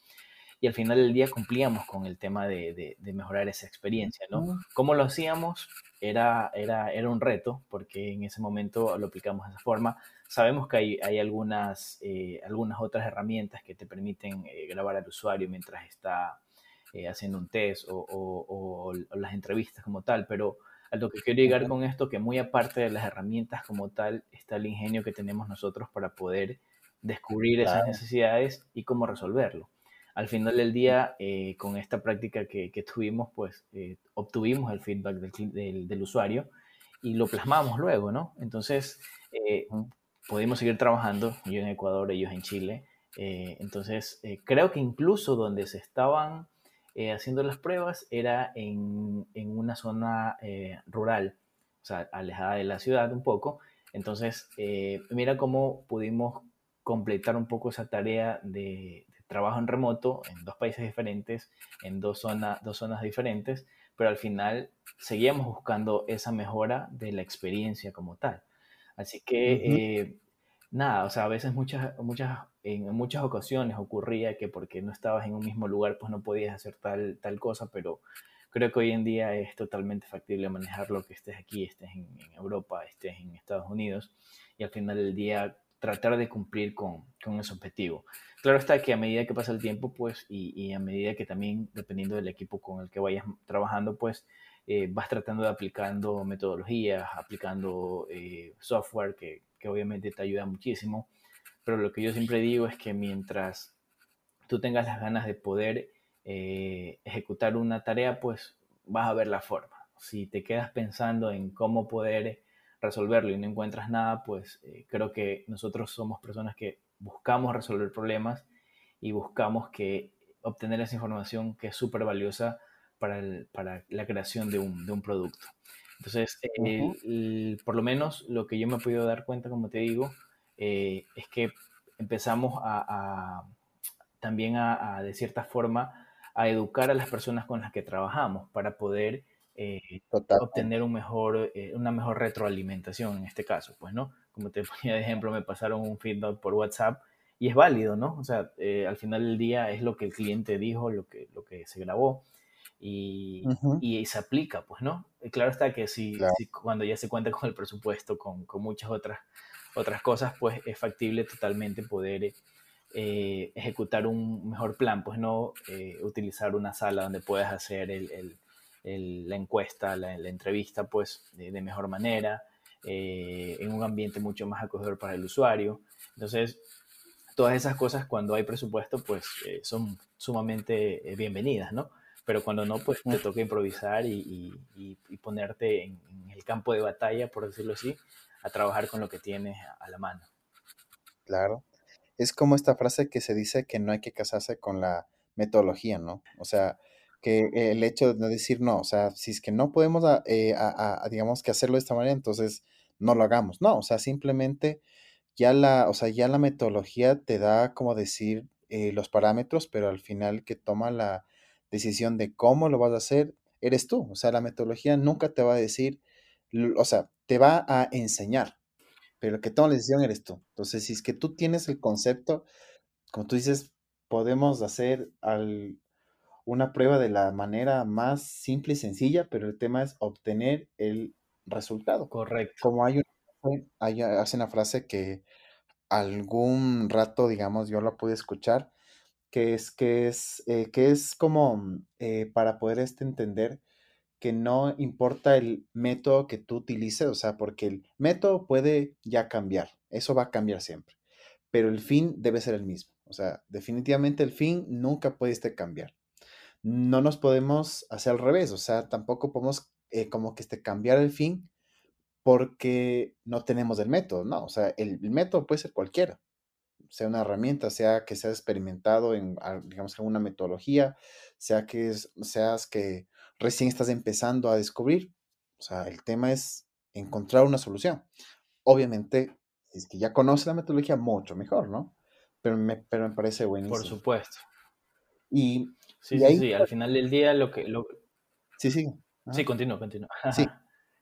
y al final del día cumplíamos con el tema de, de, mejorar esa experiencia, ¿no? ¿Cómo lo hacíamos? Era, era, era un reto, porque en ese momento lo aplicamos de esa forma. Sabemos que hay, hay algunas, eh, algunas otras herramientas que te permiten eh, grabar al usuario mientras está eh, haciendo un test o, o, las entrevistas como tal, pero a lo que quiero llegar con esto, que muy aparte de las herramientas como tal, está el ingenio que tenemos nosotros para poder descubrir esas necesidades y cómo resolverlo al final del día, eh, con esta práctica que, tuvimos, pues eh, obtuvimos el feedback del, del, usuario y lo plasmamos luego, ¿no? Entonces, eh, pudimos seguir trabajando, yo en Ecuador, ellos en Chile. entonces, creo que incluso donde se estaban haciendo las pruebas era en, en una zona rural, o sea, alejada de la ciudad un poco. Entonces, mira cómo pudimos completar un poco esa tarea de, trabajo en remoto en dos países diferentes, en dos, zonas dos zonas diferentes, pero al final seguíamos buscando esa mejora de la experiencia como tal. Así que, eh, nada, o sea, a veces muchas, muchas, en muchas ocasiones ocurría que porque no estabas en un mismo lugar, pues no podías hacer tal, tal cosa, pero creo que hoy en día es totalmente factible manejarlo, que estés aquí, estés en, en Europa, estés en Estados Unidos, y al final del día tratar de cumplir con, con ese objetivo. Claro está que a medida que pasa el tiempo, pues, y, y, a medida que también, dependiendo del equipo con el que vayas trabajando, pues, eh, vas tratando de aplicando metodologías, aplicando eh, software que, que, obviamente te ayuda muchísimo. Pero lo que yo siempre digo es que mientras tú tengas las ganas de poder eh, ejecutar una tarea, pues vas a ver la forma. Si te quedas pensando en cómo poder resolverlo y no encuentras nada, pues creo que nosotros somos personas que buscamos resolver problemas y buscamos que obtener esa información que es súper valiosa para, para, la creación de un, de un producto. Entonces, por lo menos lo que yo me he podido dar cuenta, como te digo, eh, es que empezamos a, también a, de cierta forma, a educar a las personas con las que trabajamos para poder eh, obtener un mejor, eh, una mejor retroalimentación en este caso, pues, ¿no? como te <laughs> ponía de ejemplo, me pasaron un feedback por WhatsApp y es válido, ¿no? O sea, eh, al final del día es lo que el cliente dijo, lo que, lo que se grabó y, y, se aplica, pues, ¿no? claro está que si, cuando ya se cuenta con el presupuesto, con, con, muchas otras, otras cosas, pues es factible totalmente poder eh, ejecutar un mejor plan, pues no eh, utilizar una sala donde puedas hacer el, el, la encuesta, la, entrevista, pues de, de mejor manera eh, en un ambiente mucho más acogedor para el usuario. Entonces, todas esas cosas cuando hay presupuesto, pues eh, son sumamente eh, bienvenidas, ¿no? Pero cuando no, pues te toca improvisar y, ponerte en, el campo de batalla, por decirlo así, a trabajar con lo que tienes a la mano. Claro. Es como esta frase que se dice que no hay que casarse con la metodología, ¿no? O sea, que el hecho de decir no, o sea, si es que no podemos, eh, digamos, que hacerlo de esta manera, entonces no lo hagamos. No, o sea, simplemente ya la, o sea, ya la metodología te da como decir eh, los parámetros, pero al final que toma la decisión de cómo lo vas a hacer, eres tú. O sea, la metodología nunca te va a decir, o sea, te va a enseñar, pero el que toma la decisión eres tú. Entonces, si es que tú tienes el concepto, como tú dices, podemos hacer al, una prueba de la manera más simple y sencilla, pero el tema es obtener el resultado. Correcto. Como hay una, hay, hace una frase que algún rato, digamos, yo la pude escuchar, que es que es, eh, que es como eh, para poder este entender que no importa el método que tú utilices, o sea, porque el método puede ya cambiar, eso va a cambiar siempre, pero el fin debe ser el mismo, o sea, definitivamente el fin nunca puede este cambiar no nos podemos hacer al revés, o sea, tampoco podemos eh, como que este, cambiar el fin porque no tenemos el método, ¿no? O sea, el, método puede ser cualquiera, sea una herramienta, sea que sea experimentado en, digamos, en una metodología, sea que seas que recién estás empezando a descubrir. O sea, el tema es encontrar una solución. Obviamente, si es que ya conoces la metodología, mucho mejor, ¿no? Pero me, pero me parece buenísimo. Por supuesto. Y Sí, sí, sí, al final del día lo que... Lo... Sí, sí. Sí, continúo, continúo. Sí,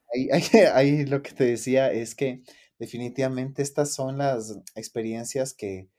<laughs> ahí, lo que te decía es que definitivamente estas son las experiencias que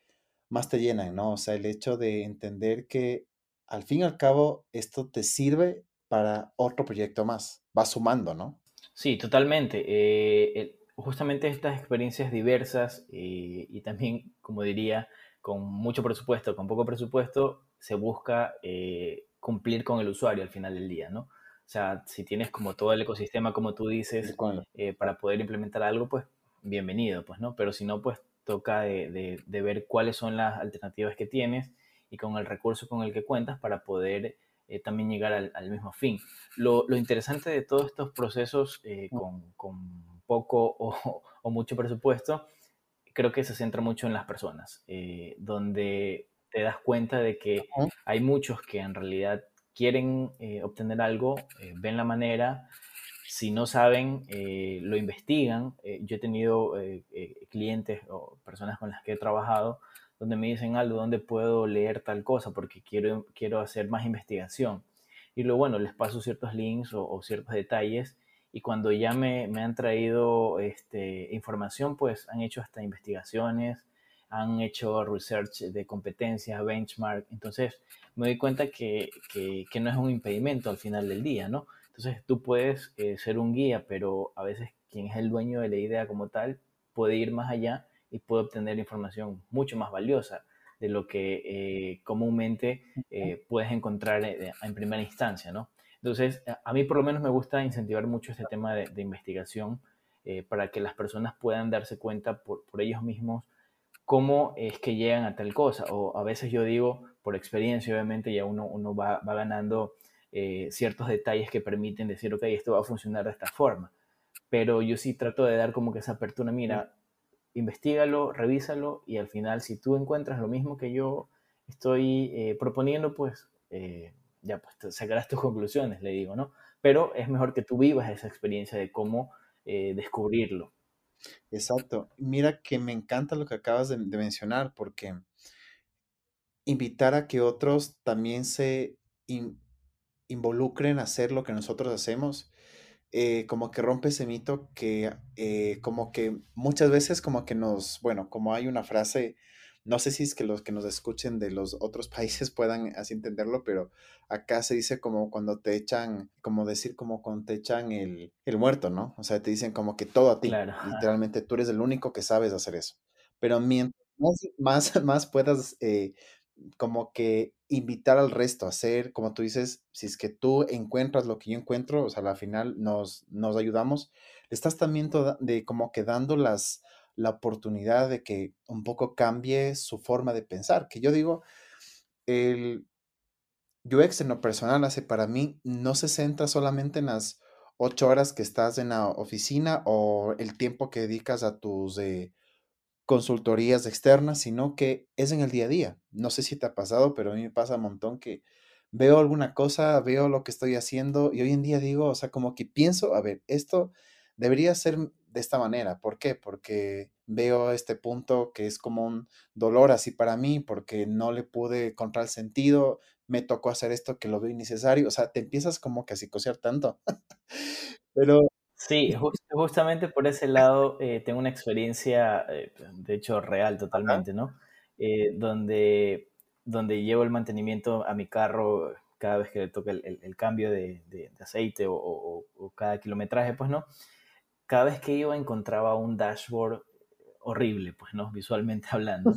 más te llenan, ¿no? O sea, el hecho de entender que al fin y al cabo esto te sirve para otro proyecto más, va sumando, ¿no? Sí, totalmente. Eh, justamente estas experiencias diversas eh, y también, como diría, con mucho presupuesto, con poco presupuesto, se busca eh, cumplir con el usuario al final del día, ¿no? O sea, si tienes como todo el ecosistema, como tú dices, eh, para poder implementar algo, pues bienvenido, pues, ¿no? Pero si no, pues toca de, ver cuáles son las alternativas que tienes y con el recurso con el que cuentas para poder eh, también llegar al, mismo fin. Lo, interesante de todos estos procesos con, poco <laughs> o, o, mucho presupuesto, creo que se centra mucho en las personas, donde te das cuenta de que hay muchos que en realidad quieren eh, obtener algo, eh, ven la manera, si no saben, eh, lo investigan. yo he tenido clientes o personas con las que he trabajado donde me dicen algo, ¿dónde puedo leer tal cosa? Porque quiero, quiero hacer más investigación. Y luego, bueno, les paso ciertos links o, ciertos detalles y cuando ya me, me han traído este, información, pues han hecho hasta investigaciones, han hecho research de competencias, benchmark, entonces me doy cuenta que, que, no es un impedimento al final del día, ¿no? Entonces tú puedes eh, ser un guía, pero a veces quien es el dueño de la idea como tal puede ir más allá y puede obtener información mucho más valiosa de lo que eh, comúnmente eh, puedes encontrar en primera instancia, ¿no? Entonces, a mí por lo menos me gusta incentivar mucho este tema de, de investigación para que las personas puedan darse cuenta por, por ellos mismos cómo es que llegan a tal cosa. O a veces yo digo, por experiencia, obviamente, ya uno, uno va, ganando eh, ciertos detalles que permiten decir, ok, esto va a funcionar de esta forma. Pero yo sí trato de dar como que esa apertura, mira, investigalo, revísalo y al final si tú encuentras lo mismo que yo estoy eh, proponiendo, pues eh, ya pues sacarás tus conclusiones, le digo, ¿no? Pero es mejor que tú vivas esa experiencia de cómo descubrirlo. Exacto. Mira que me encanta lo que acabas de, mencionar porque invitar a que otros también se involucren a hacer lo que nosotros hacemos, eh, como que rompe ese mito que eh, como que muchas veces como que nos, bueno, como hay una frase no sé si es que los que nos escuchen de los otros <laughs> países puedan así entenderlo, pero acá se dice como cuando te echan, como decir como cuando te echan el, muerto, ¿no? O sea, te dicen como que todo a ti. Literalmente tú eres el único que sabes hacer eso. Pero mientras <laughs> más, <laughs> más, puedas eh, como que invitar al resto a hacer, como tú dices, si es que tú encuentras lo que yo encuentro, o sea, al final nos, nos ayudamos, estás también de como que dando las, la oportunidad de que un poco cambie su forma de pensar, que yo digo, el UX en lo personal hace para mí no se centra solamente en las ocho horas que estás en la oficina o el tiempo que dedicas a tus... Eh, consultorías externas, sino que es en el día a día. No sé si te ha pasado, pero a mí me pasa un montón que veo alguna cosa, veo lo que estoy haciendo y hoy en día digo, o sea, como que pienso, a ver, esto debería ser de esta manera. ¿Por qué? Porque veo este punto que es como un dolor así para mí, porque no le pude encontrar el sentido, me tocó hacer esto que lo veo innecesario, o sea, te empiezas como que a psicosear tanto. <laughs> pero Sí, justamente por ese lado eh, tengo una experiencia, eh, de hecho, real totalmente, ¿no? Eh, donde, donde llevo el mantenimiento a mi carro cada vez que le toca el, cambio de, aceite o, cada kilometraje, pues, ¿no? Cada vez que iba encontraba un dashboard horrible, pues, ¿no? <laughs> Visualmente hablando.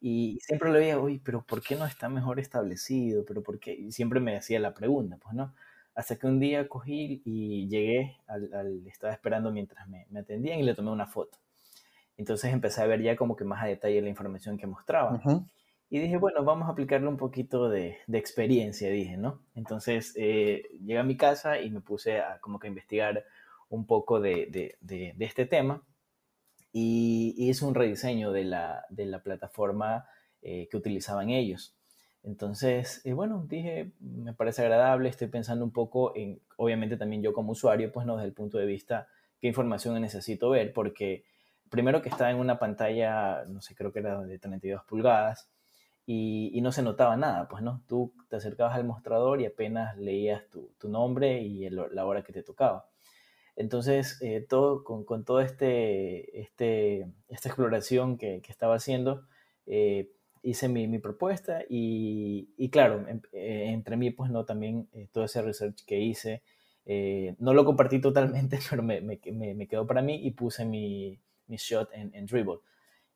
Y siempre le veía, uy, pero ¿por qué no está mejor establecido? ¿Pero por qué? Y siempre me hacía la pregunta, pues, ¿no? Hasta que un día cogí y llegué, al, estaba esperando mientras me, me, atendían y le tomé una foto. Entonces empecé a ver ya como que más a detalle la información que mostraba. Y dije, bueno, vamos a aplicarle un poquito de, de experiencia, dije, ¿no? Entonces eh, llegué a mi casa y me puse a como que investigar un poco de, de, de este tema y, hice un rediseño de la, de la plataforma eh, que utilizaban ellos. Entonces, eh, bueno, dije, me parece agradable, estoy pensando un poco en, obviamente también yo como usuario, pues no desde el punto de vista qué información necesito ver, porque primero que estaba en una pantalla, no sé, creo que era de 32 pulgadas, y, no se notaba nada, pues no, tú te acercabas al mostrador y apenas leías tu, nombre y la hora que te tocaba. Entonces, eh, todo, con, con todo este, este, esta exploración que, estaba haciendo, eh, hice mi, propuesta y, claro, eh, entre mí, pues no, también eh, todo ese research que hice, no lo compartí totalmente, <laughs> pero me, me, quedó para mí y puse mi, shot en, en, Dribble.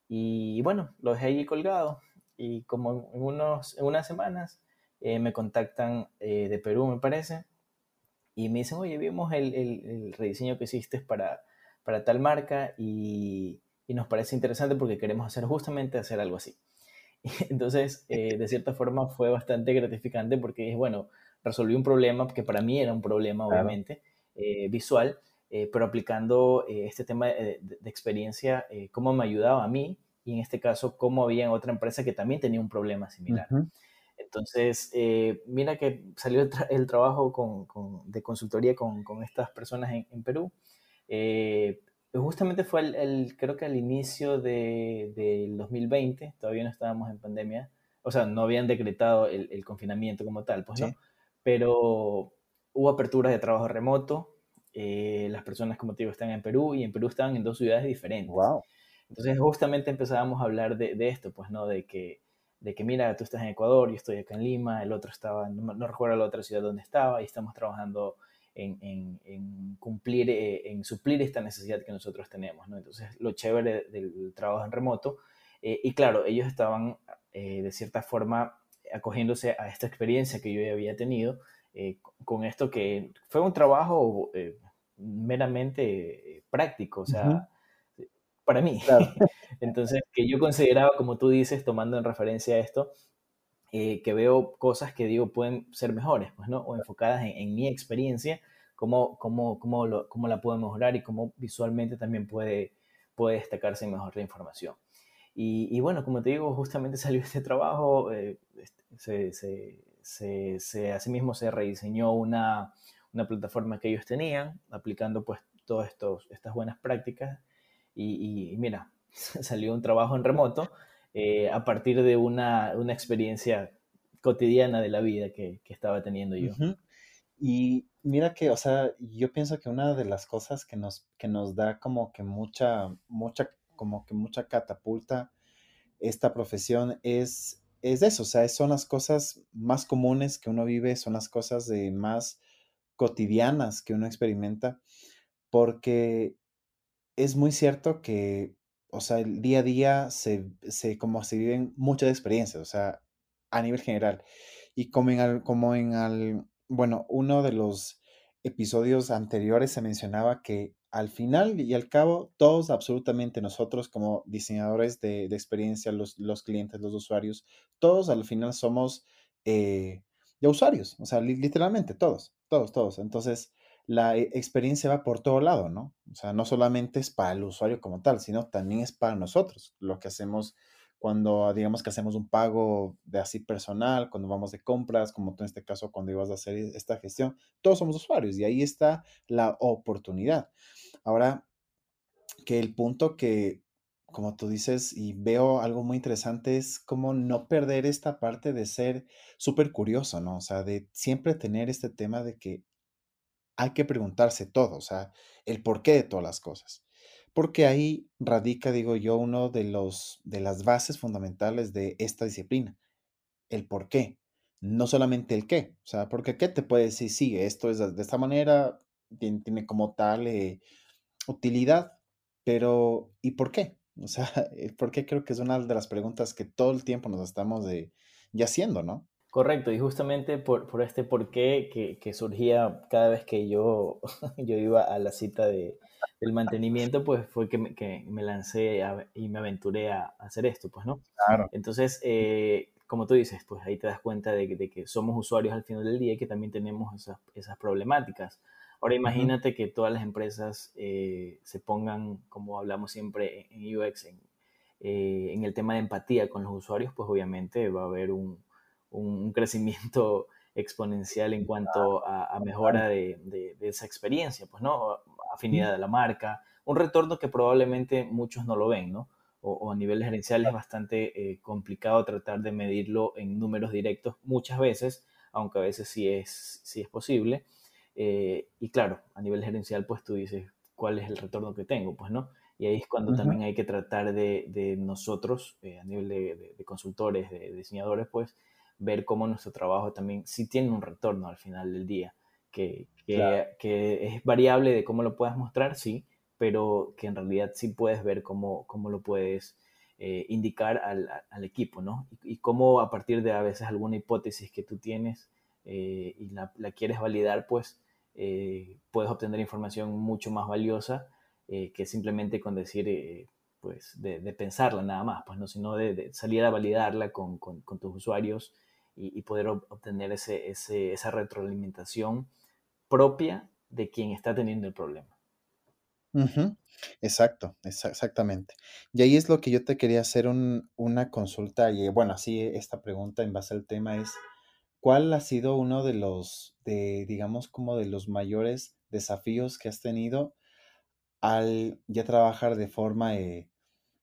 Y bueno, lo dejé allí colgado y como en, unos, en unas semanas me contactan de Perú, me parece, y me dicen, oye, vimos el, el, el rediseño que hiciste para, para tal marca y, y, nos parece interesante porque queremos hacer justamente hacer algo así. <laughs> Entonces, eh, de cierta forma fue bastante gratificante porque, bueno, resolví un problema que para mí era un problema, obviamente, eh, visual, eh, pero aplicando este tema de, experiencia, cómo me ayudaba a mí y en este caso, cómo había en otra empresa que también tenía un problema similar. Entonces, mira que salió el, trabajo con, de consultoría con, con estas personas en, en Perú justamente fue el, creo que al inicio de, del 2020, todavía no estábamos en pandemia, o sea, no habían decretado el, confinamiento como tal, pues no, pero hubo aperturas de trabajo remoto, eh, las personas, como te digo, están en Perú y en Perú estaban en dos ciudades diferentes. Wow. Entonces justamente empezábamos a hablar de, de, esto, pues, ¿no? De que, de que, mira, tú estás en Ecuador, yo estoy acá en Lima, el otro estaba, no, no recuerdo la otra ciudad donde estaba, y estamos trabajando en, cumplir, eh, en suplir esta necesidad que nosotros tenemos. ¿no? Entonces, lo chévere del trabajo en remoto. Eh, y claro, ellos estaban eh, de cierta forma acogiéndose a esta experiencia que yo ya había tenido con esto que fue un trabajo meramente práctico, o sea, para mí. <laughs> Entonces, que yo consideraba, como tú dices, tomando en referencia a esto, eh, que veo cosas que digo pueden ser mejores, pues, ¿no? O enfocadas en, mi experiencia, cómo, cómo, cómo, lo, cómo, la puedo mejorar y cómo visualmente también puede, puede destacarse mejor la información. Y, y bueno, como te digo, justamente <laughs> salió este trabajo, eh, este, se, se, se, se, asimismo se rediseñó una, una, plataforma que ellos tenían, aplicando pues todas estas buenas prácticas y, mira, <laughs> salió un trabajo en remoto eh, a partir de una, una, experiencia cotidiana de la vida que, que estaba teniendo yo. Y mira que, o sea, yo pienso que una de las cosas que nos, que nos da como que mucha, mucha, como que mucha catapulta esta profesión es, es eso, o sea, son las cosas más comunes que uno vive, son las cosas de más cotidianas que uno experimenta, porque es muy cierto que o sea, el día a día se, se como se viven muchas experiencias, o sea, a nivel general. Y como en, como en al, bueno, uno de los episodios anteriores se mencionaba que al final y al cabo, todos, absolutamente nosotros como diseñadores de, experiencia, los, clientes, los usuarios, todos al final somos eh, ya usuarios, o sea, literalmente todos, todos, todos. Entonces, la e, experiencia va por todo lado, ¿no? O sea, no solamente es para el usuario como tal, sino también es para nosotros, lo que hacemos cuando digamos que hacemos un pago de así personal, cuando vamos de compras, como tú en este caso cuando ibas a hacer esta gestión, todos somos usuarios y ahí está la oportunidad. Ahora, que el punto que, como tú dices, y veo algo muy interesante, es como no perder esta parte de ser súper curioso, ¿no? O sea, de siempre tener este tema de que hay que preguntarse todo, o sea, el porqué de todas las cosas. Porque ahí radica, digo yo, uno de los de las bases fundamentales de esta disciplina, el por qué, no solamente el qué, o sea, porque qué te puede decir, sí, esto es de esta manera, tiene, como tal eh, utilidad, pero ¿y por qué? O sea, <laughs> ¿por qué creo que es una de las preguntas que todo el tiempo nos estamos de, ya haciendo, ¿no? Correcto, y justamente por, por este porqué que, que surgía cada vez que yo, <laughs> yo iba a la cita de, del mantenimiento, pues fue que me, que me lancé y me aventuré a, hacer esto, pues, ¿no? Claro. Entonces, eh, como tú dices, pues ahí te das cuenta de que, de que, somos usuarios al final del día y que también tenemos esas, esas problemáticas. Ahora imagínate que todas las empresas eh, se pongan, como hablamos siempre en UX, en, eh, en, el tema de empatía con los usuarios, pues obviamente va a haber un, un crecimiento <laughs> exponencial en cuanto a, mejora de, de, esa experiencia, pues, ¿no? Afinidad de la marca, un retorno que probablemente muchos no lo ven, ¿no? O, a nivel gerencial es bastante eh, complicado tratar de medirlo en números directos muchas veces, aunque a veces sí es, sí es posible. Eh, y claro, a nivel gerencial, pues tú dices, ¿cuál es el retorno que tengo? Pues no. Y ahí es cuando también hay que tratar de, de nosotros, eh, a nivel de, de, consultores, de diseñadores, pues ver cómo nuestro trabajo también sí tiene un retorno al final del día, que, que, que es variable de cómo lo puedas mostrar, sí, pero que en realidad sí puedes ver cómo, cómo lo puedes eh, indicar al, al, equipo, ¿no? Y, y, cómo a partir de a veces alguna hipótesis que tú tienes eh, y la, la, quieres validar, pues eh, puedes obtener información mucho más valiosa que simplemente con decir, pues, de, de, pensarla nada más, pues, ¿no? Sino de, de salir a validarla con, con, con tus usuarios y, poder obtener ese, ese, esa retroalimentación propia de quien está teniendo el problema. Exacto, exactamente. Y ahí es lo que yo te quería hacer una consulta y bueno, así esta pregunta en base al tema es, ¿cuál ha sido uno de los, de, digamos, como de los mayores desafíos que has tenido al ya trabajar de forma eh,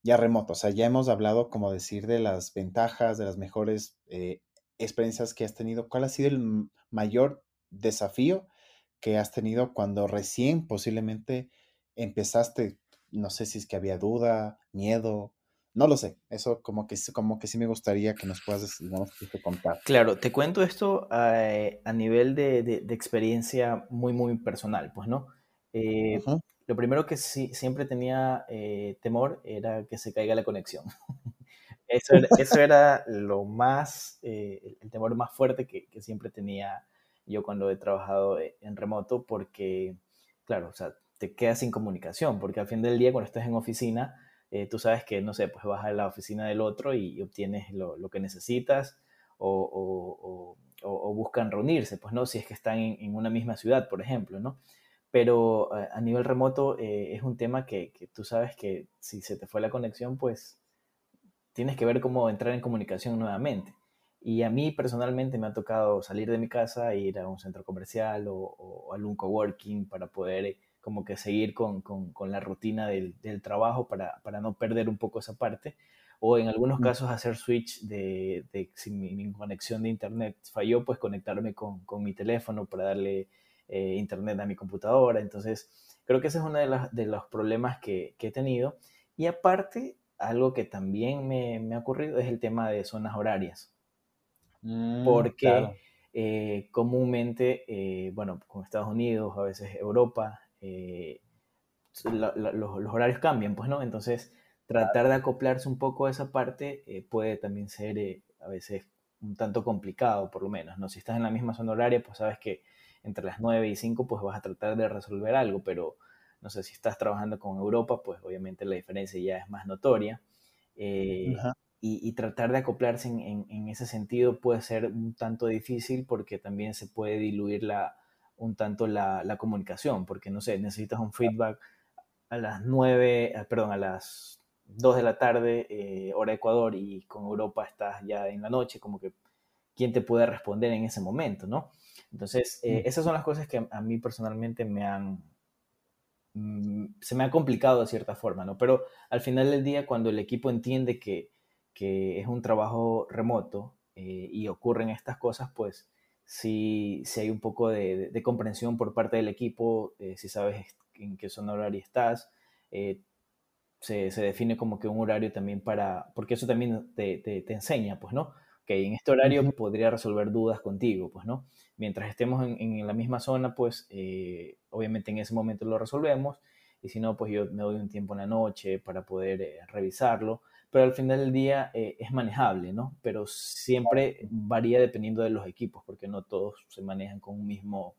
ya remota? O sea, ya hemos hablado, como decir, de las ventajas, de las mejores eh, experiencias que has tenido, ¿cuál ha sido el mayor desafío que has tenido cuando recién posiblemente empezaste? No sé si es que había duda, miedo, no lo sé. Eso como que, como que sí me gustaría que nos puedas contar. Claro, te cuento esto eh, a nivel de, de, experiencia muy, muy personal, pues, ¿no? Eh, lo primero que sí, siempre tenía eh, temor era que se caiga la conexión. <laughs> Eso era, eso era lo más, eh, el temor más fuerte que, siempre tenía yo cuando he trabajado e, en remoto, porque, claro, o sea, te quedas sin comunicación, porque al fin del día, cuando estás en oficina, eh, tú sabes que, no sé, pues vas a la oficina del otro y, obtienes lo, lo, que necesitas o, o, buscan reunirse, pues, ¿no? Si es que están en, en una misma ciudad, por ejemplo, ¿no? Pero eh, a nivel remoto es un tema que, que tú sabes que si se te fue la conexión, pues tienes que ver cómo entrar en comunicación nuevamente. Y a mí personalmente me ha tocado salir de mi casa e ir a un centro comercial o, o a algún coworking para poder eh, como que seguir con, con, con la rutina del, del trabajo para, para, no perder un poco esa parte. O en algunos casos hacer switch de, de si mi, conexión de internet falló, pues conectarme con, con mi teléfono para darle eh, internet a mi computadora. Entonces, creo que ese es uno de, las, de los problemas que, que he tenido. Y aparte, algo que también me, me, ha ocurrido es el tema de zonas horarias. Mm, porque eh, comúnmente, eh, bueno, con Estados Unidos, a veces Europa, eh, los, los, horarios cambian, pues, ¿no? Entonces, tratar de acoplarse un poco a esa parte puede también ser a veces un tanto complicado, por lo menos, ¿no? Si estás en la misma zona horaria, pues sabes que entre las 9 y 5, pues vas a tratar de resolver algo, pero no sé, si estás trabajando con Europa, pues obviamente la diferencia ya es más notoria. Eh, y, tratar de acoplarse en, ese sentido puede ser un tanto difícil porque también se puede diluir la, un tanto la, la comunicación, porque no sé, necesitas un feedback a las 9, ah, perdón, a las 2 de la tarde, eh, hora Ecuador, y con Europa estás ya en la noche, como que quién te puede responder en ese momento, ¿no? Entonces, eh, esas son las cosas que a mí personalmente me han, mm, se me ha complicado de cierta forma, ¿no? Pero al final del día, cuando el equipo entiende que, que es un trabajo remoto eh, y ocurren estas cosas, pues si, si hay un poco de, comprensión por parte del equipo, si sabes en qué zona horaria estás, se, se, define como que un horario también para, porque eso también te, te, te enseña, pues, ¿no? Que en este horario podría resolver dudas contigo, pues, ¿no? Mientras estemos en, en la misma zona, pues, eh, obviamente en ese momento lo resolvemos, y si no, pues yo me doy un tiempo en la noche para poder eh, revisarlo, pero al final del día eh, es manejable, ¿no? Pero siempre varía dependiendo de los equipos, porque no todos se manejan con un mismo,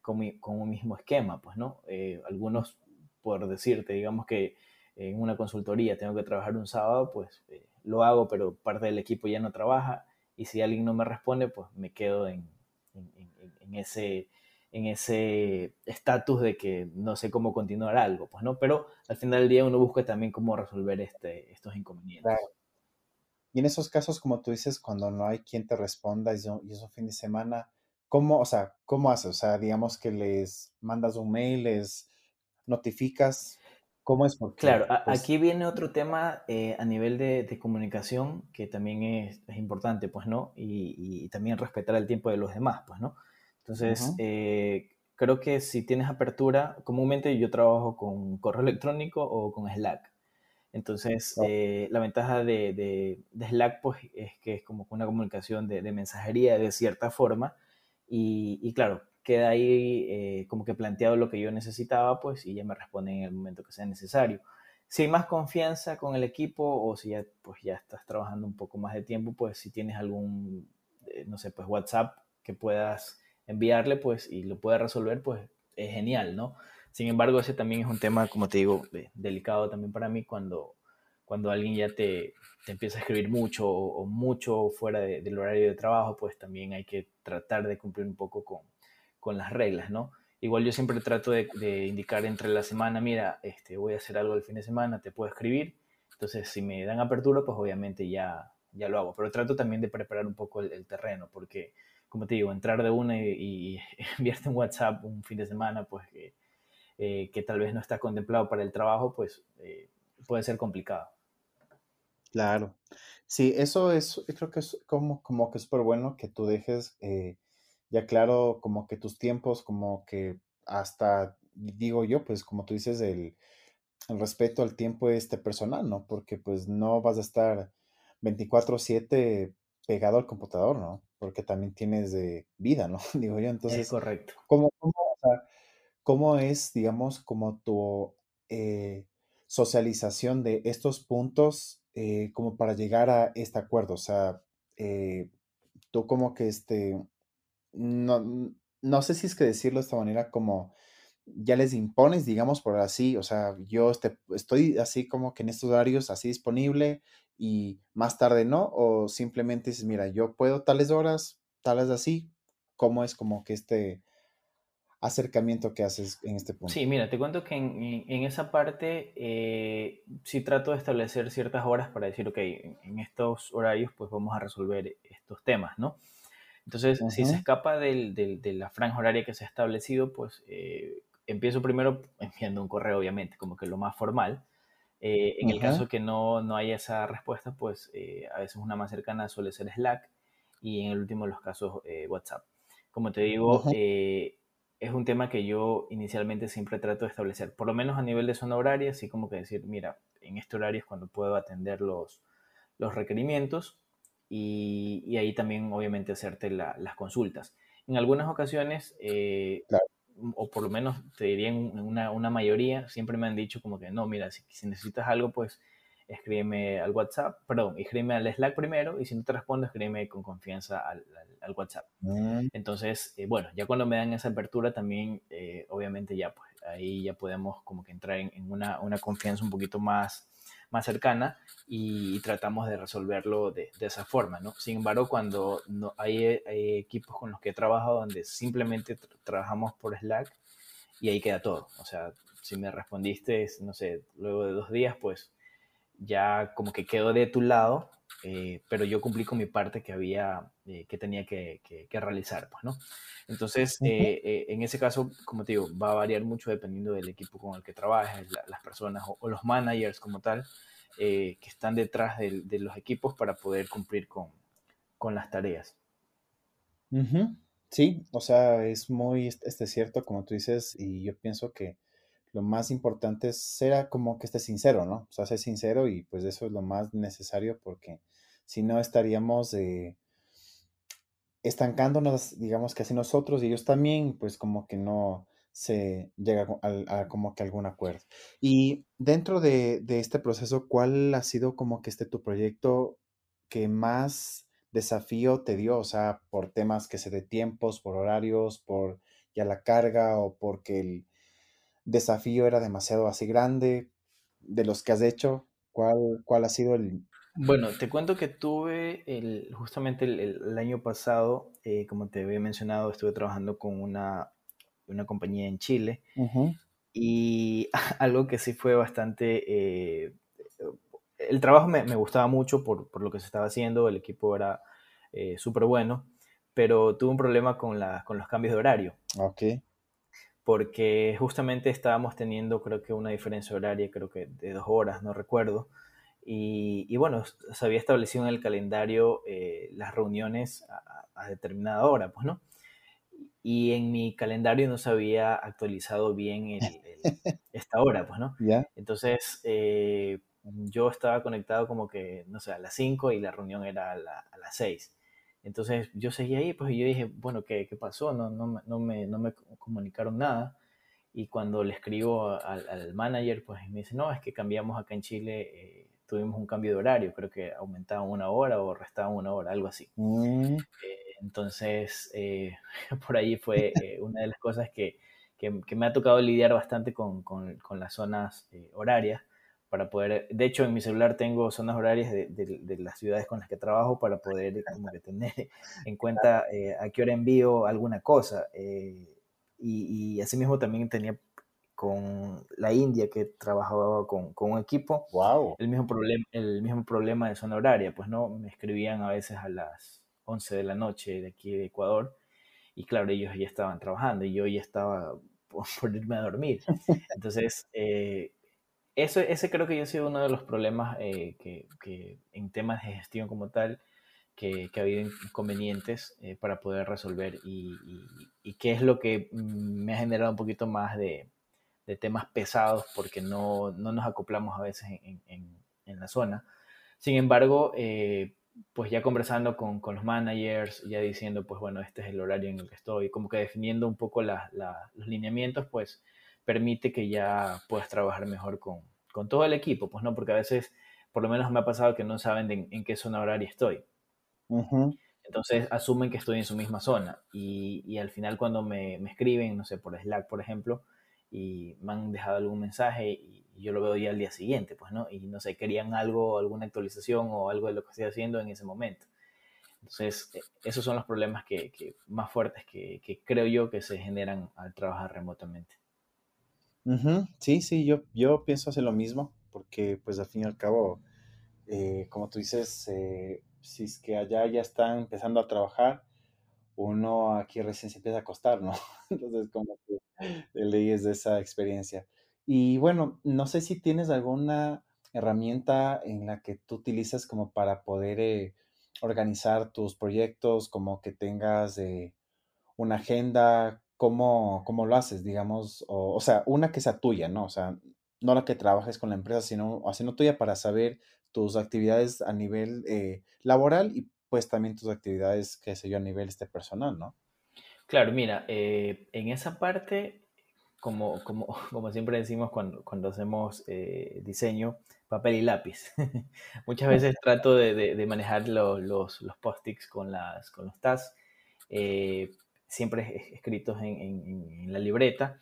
con, con un mismo esquema, pues, ¿no? algunos, por decirte, digamos que en una consultoría tengo que trabajar un sábado, pues eh, lo hago, pero parte del equipo ya no trabaja y si alguien no me responde, pues me quedo en, en, ese en ese estatus de que no sé cómo continuar algo, pues no, pero al final del día uno busca también cómo resolver este, estos inconvenientes. Y en esos casos, como tú dices, cuando no hay quien te responda y es fin de semana, ¿cómo, o sea, cómo haces? O sea, digamos que les mandas un mail, les notificas ¿Cómo es? Porque, claro, pues aquí viene otro tema eh, a nivel de, comunicación que también es, importante, pues, ¿no? Y, también respetar el tiempo de los demás, pues, ¿no? Entonces, eh, creo que si tienes apertura, comúnmente yo trabajo con correo electrónico o con Slack. Entonces, eh, la ventaja de, Slack, pues, es que es como una comunicación de, mensajería de cierta forma. Y, y claro, queda ahí eh, como que planteado lo que yo necesitaba, pues, y ya me responden en el momento que sea necesario. Si hay más confianza con el equipo o si ya, pues, ya estás trabajando un poco más de tiempo, pues si tienes algún, eh, no sé, pues WhatsApp que puedas enviarle, pues, y lo pueda resolver, pues, es genial, ¿no? Sin embargo, ese también es un tema, como te digo, delicado también para mí cuando, cuando alguien ya te, te empieza a escribir mucho o, mucho fuera del horario de trabajo, pues también hay que tratar de cumplir un poco con, con las reglas, ¿no? Igual yo siempre trato de, indicar entre la semana, mira, este, voy a hacer algo el fin de semana, te puedo escribir. Entonces, si me dan apertura, pues obviamente ya, ya lo hago. Pero trato también de preparar un poco el, terreno, porque, como te digo, entrar de una y, <laughs> enviarte un WhatsApp un fin de semana, pues eh, que tal vez no está contemplado para el trabajo, pues eh, puede ser complicado. Claro. Sí, eso es, creo que es como, como que es súper bueno que tú dejes eh, ya claro, como que tus tiempos, como que hasta, digo yo, pues como tú dices, el, respeto al tiempo este personal, ¿no? Porque pues no vas a estar 24/7 pegado al computador, ¿no? Porque también tienes de vida, ¿no? <laughs> Digo yo, entonces... Es correcto. ¿Cómo, cómo, es, digamos, como tu eh, socialización de estos puntos eh, como para llegar a este acuerdo? O sea, eh, tú como que este, no, no sé si es que decirlo de esta manera como ya les impones, digamos por así, o sea, yo este, estoy así como que en estos horarios así disponible y más tarde no, o simplemente dices, mira, yo puedo tales horas, tales así, ¿cómo es como que este acercamiento que haces en este punto? Sí, mira, te cuento que en, esa parte eh, sí trato de establecer ciertas horas para decir, ok, en estos horarios pues vamos a resolver estos temas, ¿no? Entonces, si se escapa del, de la franja horaria que se ha establecido, pues eh, empiezo primero <laughs> enviando un correo, obviamente, como que lo más formal. Eh, en el caso que no, no haya esa respuesta, pues eh, a veces una más cercana suele ser Slack y en el último de los casos WhatsApp. Como te digo, es un tema que yo inicialmente siempre trato de establecer, por lo menos a nivel de zona horaria, así como que decir, mira, en este horario es cuando puedo atender los, los requerimientos y, ahí también obviamente hacerte las consultas. En algunas ocasiones, eh, o por lo menos te diría en una, una, mayoría, siempre me han dicho como que no, mira, si, necesitas algo, pues escríbeme al WhatsApp, perdón, escríbeme al Slack primero y si no te respondo, escríbeme con confianza al, WhatsApp. Mm. Entonces, eh, bueno, ya cuando me dan esa apertura también, eh, obviamente ya, pues ahí ya podemos como que entrar en, una, una, confianza un poquito más, más cercana y, tratamos de resolverlo de, esa forma, ¿no? Sin embargo, cuando no, hay, equipos con los que he trabajado donde simplemente trabajamos por Slack y ahí queda todo. O sea, si me respondiste, no sé, luego de dos días, pues ya como que quedó de tu lado, eh, pero yo cumplí con mi parte que había, eh, que tenía que, que, realizar, pues, ¿no? Entonces, eh, en ese caso, como te digo, va a variar mucho dependiendo del equipo con el que trabajes, las personas o, los managers como tal, que están detrás de, de, los equipos para poder cumplir con, con las tareas. Sí, o sea, es muy este, cierto, como tú dices, y yo pienso que lo más importante es como que esté sincero, ¿no? O sea, ser sincero y pues eso es lo más necesario porque si no estaríamos eh, estancándonos, digamos que así nosotros y ellos también, pues como que no se llega a, como que algún acuerdo. Y dentro de, de, este proceso, ¿cuál ha sido como que este tu proyecto que más desafío te dio? O sea, por temas que se de tiempos, por horarios, por ya la carga o porque el desafío era demasiado así grande de los que has hecho? ¿Cuál, cuál ha sido el... Bueno, te cuento que tuve el, justamente el, año pasado, eh, como te había mencionado, estuve trabajando con una, una compañía en Chile y <laughs> algo que sí fue bastante... Eh, el trabajo me, me, gustaba mucho por, por, lo que se estaba haciendo, el equipo era eh, súper bueno, pero tuve un problema con, la, con los cambios de horario. Ok porque justamente estábamos teniendo creo que una diferencia horaria, creo que de dos horas, no recuerdo. Y, bueno, se había establecido en el calendario eh, las reuniones a, determinada hora, pues, ¿no? Y en mi calendario no se había actualizado bien <laughs> esta hora, pues, ¿no? Entonces, eh, yo estaba conectado como que, no sé, a las 5 y la reunión era a, a las 6. Entonces yo seguí ahí, pues y yo dije, bueno, ¿qué, qué pasó? No, no, no, me, no me comunicaron nada. Y cuando le escribo al, al, manager, pues me dice, no, es que cambiamos acá en Chile, eh, tuvimos un cambio de horario, creo que aumentaban una hora o restaban una hora, algo así. Mm. Eh, entonces, eh, <laughs> por ahí fue una de las cosas que, que, que, me ha tocado lidiar bastante con, con, con las zonas horarias para poder, de hecho en mi celular tengo zonas horarias de, de, las ciudades con las que trabajo para poder como que tener <laughs> en cuenta eh, a qué hora envío alguna cosa. Eh, y, y asimismo también tenía con la India que trabajaba con, con un equipo, wow. el, mismo problema, el mismo problema de zona horaria, pues no, me escribían a veces a las 11 de la noche de aquí de Ecuador y claro, ellos ya estaban trabajando y yo ya estaba <laughs> por, por irme a dormir. <laughs> Entonces, eh, eso, ese creo que yo ha sido uno de los problemas eh, que, que, en temas de gestión como tal, que, que ha habido inconvenientes eh, para poder resolver y, y, qué es lo que me ha generado un poquito más de, de temas pesados porque no, no, nos acoplamos a veces en, en, en la zona. Sin embargo, eh, pues ya conversando con, con, los managers, ya diciendo, pues bueno, este es el horario en el que estoy, como que definiendo un poco la, los lineamientos, pues permite que ya puedas trabajar mejor con, con, todo el equipo, pues no, porque a veces, por lo menos me ha pasado que no saben en qué zona horaria estoy. Entonces asumen que estoy en su misma zona y, y al final cuando me, me, escriben, no sé, por Slack, por ejemplo, y me han dejado algún mensaje y, yo lo veo ya al día siguiente, pues, ¿no? Y no sé, querían algo, alguna actualización o algo de lo que estoy haciendo en ese momento. Entonces, e, esos son los problemas que, que más fuertes que, que, creo yo que se generan al trabajar remotamente. Sí, sí, yo, yo pienso hacer lo mismo, porque pues al fin y al cabo, eh, como tú dices, eh, si es que allá ya están empezando a trabajar, uno aquí recién se empieza a acostar, ¿no? <laughs> Entonces, como que leyes de esa experiencia. Y bueno, no sé si tienes alguna herramienta en la que tú utilizas como para poder eh, organizar tus proyectos, como que tengas una agenda cómo, cómo lo haces, digamos, o, o, sea, una que sea tuya, ¿no? O sea, no la que trabajes con la empresa, sino haciendo tuya para saber tus actividades a nivel eh, laboral y pues también tus actividades, qué sé yo, a nivel este personal, ¿no? Claro, mira, eh, en esa parte, como, como, <laughs> como siempre decimos cuando, cuando hacemos eh, diseño, papel y lápiz. <laughs> Muchas veces trato de, manejar los, los, post-its con, las, con los tasks, eh, siempre escritos en, la libreta.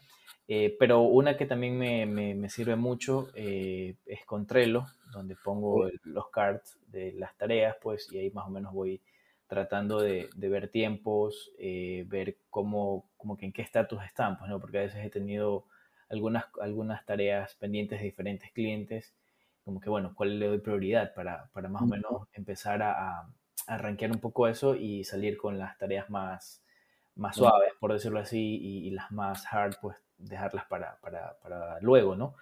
Eh, pero una que también me, sirve mucho es con Trello, donde pongo los cards de las tareas, pues, y ahí más o menos voy tratando de, ver tiempos, ver cómo, como que en qué estatus están, pues, ¿no? Porque a veces he tenido algunas, algunas tareas pendientes de diferentes clientes como que, bueno, cuál le doy prioridad para, para más o menos empezar a, a, rankear un poco eso y salir con las tareas más, más suaves, por decirlo así, y, las más hard, pues dejarlas para, para, para luego, ¿no?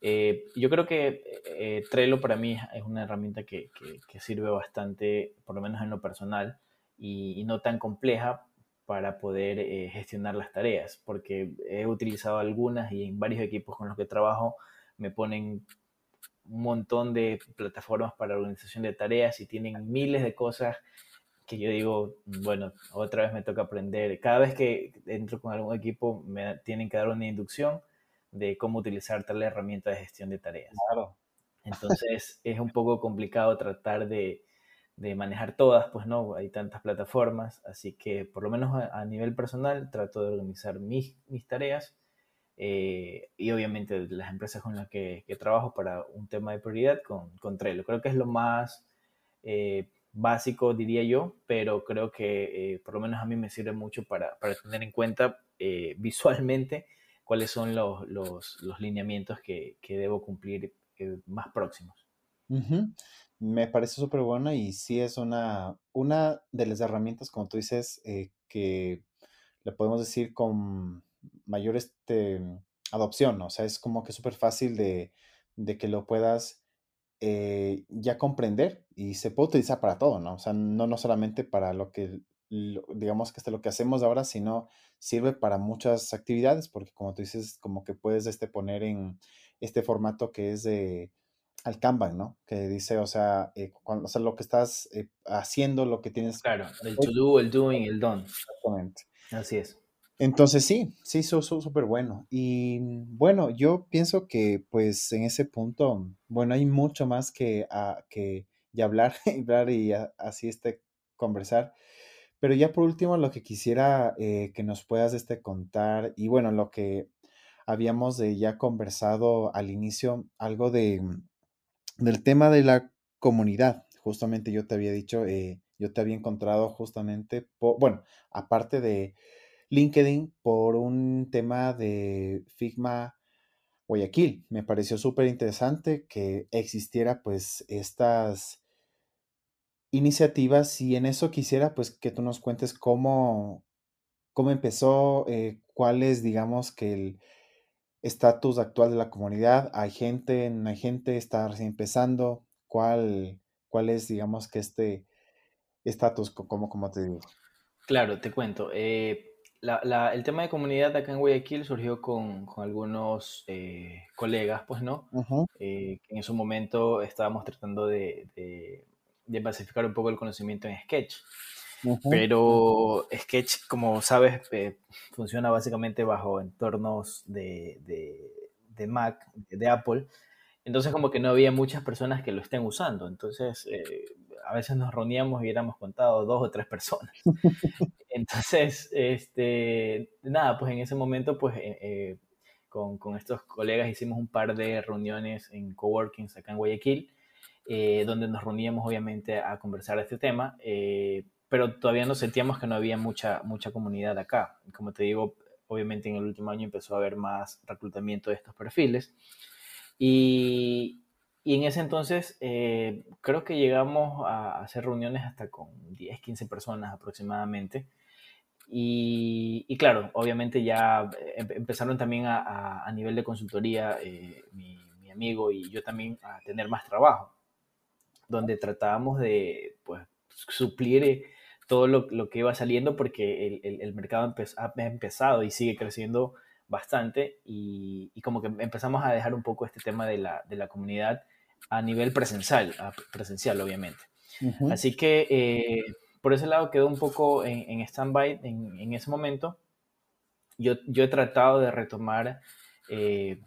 Eh, yo creo que eh, Trello para mí es una herramienta que, que, sirve bastante, por lo menos en lo personal, y, no tan compleja para poder eh, gestionar las tareas, porque he utilizado algunas y en varios equipos con los que trabajo me ponen un montón de plataformas para organización de tareas y tienen miles de cosas que yo digo, bueno, otra vez me toca aprender. Cada vez que entro con algún equipo me tienen que dar una inducción de cómo utilizar tal herramienta de gestión de tareas. Claro. Entonces es un poco complicado tratar de, de, manejar todas, pues no, hay tantas plataformas, así que por lo menos a, a nivel personal trato de organizar mis, mis tareas eh, y obviamente las empresas con las que, trabajo para un tema de prioridad con, con Trello. Creo que es lo más eh, básico, diría yo, pero creo que eh, por lo menos a mí me sirve mucho para, para tener en cuenta visualmente cuáles son los, los, los lineamientos que, que, debo cumplir más próximos. Me parece súper buena y sí es una, una de las herramientas, como tú dices, que le podemos decir con mayor este, adopción, o sea, es como que súper fácil de, que lo puedas eh, ya comprender y se puede utilizar para todo, ¿no? O sea, no, no solamente para lo que, digamos que este, lo que hacemos ahora, sino sirve para muchas actividades, porque como tú dices, como que puedes este, poner en este formato que es de al Kanban, ¿no? Que dice, o sea, eh, cuando, o sea lo que estás eh, haciendo, lo que tienes. Claro, el to do, el doing, el done. Exactamente. Así es. Entonces sí, sí, súper bueno. Y bueno, yo pienso que pues en ese punto, bueno, hay mucho más que, ah, que y hablar, <laughs> hablar y así este conversar. Pero ya por último, lo que quisiera eh, que nos puedas este contar, y bueno, lo que habíamos ya conversado al inicio, algo de del tema de la comunidad. Justamente yo te había dicho, eh, yo te había encontrado justamente, bueno, aparte de LinkedIn por un tema de Figma Guayaquil. Me pareció súper interesante que existiera pues estas iniciativas y en eso quisiera pues que tú nos cuentes cómo, cómo empezó, eh, cuál es digamos que el estatus actual de la comunidad. Hay gente, no hay gente, está recién empezando. ¿Cuál, cuál es digamos que este estatus, como, como te digo? Claro, te cuento. Eh, el tema de comunidad acá en Guayaquil surgió con, algunos eh, colegas, pues, ¿no? Eh, que en ese momento estábamos tratando de, de, pacificar un poco el conocimiento en Sketch. Pero Sketch, como sabes, eh, funciona básicamente bajo entornos de, de, Mac, de Apple. Entonces como que no había muchas personas que lo estén usando. Entonces a veces nos reuníamos y éramos contados dos o tres personas. <laughs> Entonces, <laughs> este, nada, pues en ese momento, pues eh, eh, con, con, estos colegas hicimos un par de reuniones en coworkings acá en Guayaquil, eh, donde nos reuníamos obviamente a conversar este tema, pero todavía nos sentíamos que no había mucha, mucha comunidad acá. Como te digo, obviamente en el último año empezó a haber más reclutamiento de estos perfiles. Y, y en ese entonces eh, creo que llegamos a hacer reuniones hasta con 10, 15 personas aproximadamente. Y, y claro, obviamente ya em, empezaron también a, a, nivel de consultoría eh, mi, mi, amigo y yo también a tener más trabajo, donde tratábamos de pues, suplir eh, todo lo, lo, que iba saliendo porque el, el, el mercado ha empezado y sigue creciendo bastante y, y, como que empezamos a dejar un poco este tema de la, de la comunidad a nivel presencial, presencial obviamente. Así que eh, por ese lado quedó un poco en, en stand-by en, ese momento. Yo, yo he tratado de retomar eh,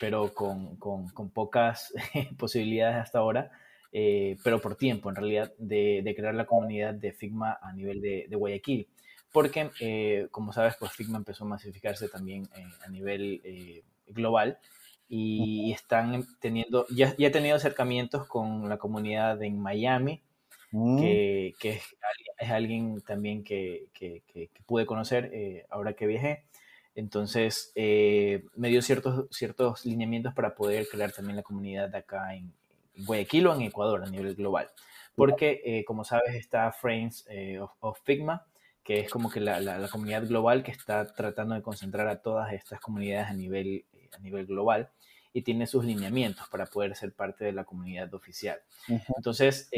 pero con, con, con pocas <laughs> posibilidades hasta ahora, eh, pero por tiempo en realidad, de, de, crear la comunidad de Figma a nivel de, de Guayaquil. Porque, eh, como sabes, pues Figma empezó a masificarse también eh, a nivel global y están teniendo, ya, ya he tenido acercamientos con la comunidad en Miami, mm. que, que es, es, alguien también que, que, que pude conocer ahora que viajé. Entonces, eh, me dio ciertos, ciertos lineamientos para poder crear también la comunidad acá en, Guayaquil o en Ecuador a nivel global. Porque, eh, como sabes, está Frames eh, of, Figma, que es como que la, la, comunidad global que está tratando de concentrar a todas estas comunidades a nivel, a nivel global y tiene sus lineamientos para poder ser parte de la comunidad oficial. Entonces,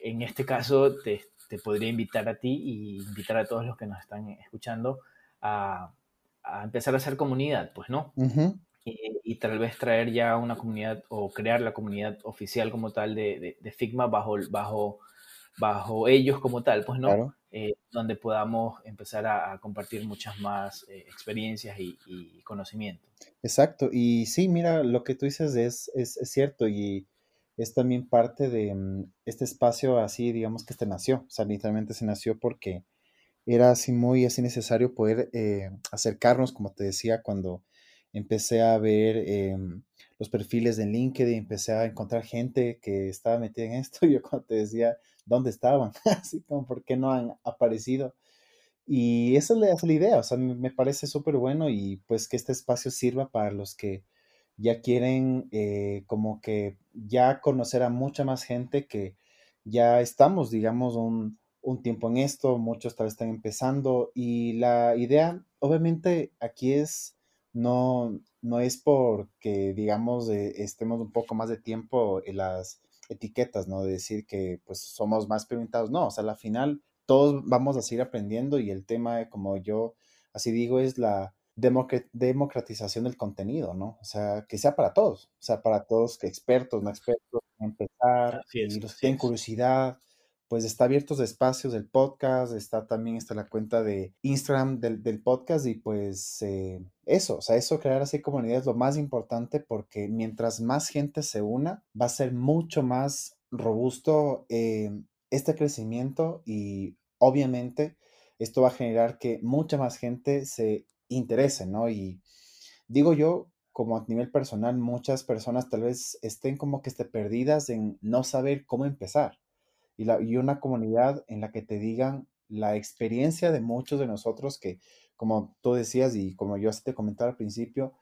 en este caso, te, te podría invitar a ti y invitar a todos los que nos están escuchando a a empezar a hacer comunidad, pues, ¿no? y, tal vez traer ya una comunidad o crear la comunidad oficial como tal de, de, Figma bajo, bajo, bajo ellos como tal, pues, ¿no? Eh, donde podamos empezar a, compartir muchas más eh, experiencias y, y, conocimientos. Exacto, y sí, mira, lo que tú dices es, es, es cierto y es también parte de mm, este espacio así, digamos que este nació, o sea, literalmente se nació porque era así muy así necesario poder eh, acercarnos, como te decía, cuando empecé a ver em, los perfiles de LinkedIn, empecé a encontrar gente que estaba metida en esto, <laughs> yo cuando te decía, ¿dónde estaban? <laughs> así como, ¿por qué no han aparecido? Y esa es la, idea, o sea, me, parece súper bueno y pues que este espacio sirva para los que ya quieren eh, como que ya conocer a mucha más gente que ya estamos, digamos, un, un tiempo en esto, muchos tal vez están empezando y la idea, obviamente, aquí es, no, no es porque, digamos, estemos un poco más de tiempo en las etiquetas, ¿no? De decir que pues somos más experimentados, no, o sea, al final todos vamos a seguir aprendiendo y el tema, como yo así digo, es la democratización del contenido, ¿no? O sea, que sea para todos, o sea, para todos, que expertos, no expertos, empezar, y los que tienen curiosidad, pues está abiertos espacios del podcast, está también está la cuenta de Instagram del, podcast y pues eh, eso, o sea, eso crear así comunidad es lo más importante porque mientras más gente se una, va a ser mucho más robusto eh, este crecimiento y obviamente esto va a generar que mucha más gente se interese, ¿no? Y digo yo, como a nivel personal, muchas personas tal vez estén como que esté perdidas en no saber cómo empezar y, la, y una comunidad en la que te digan la experiencia de muchos de nosotros que, como tú decías y como yo te comentaba al principio,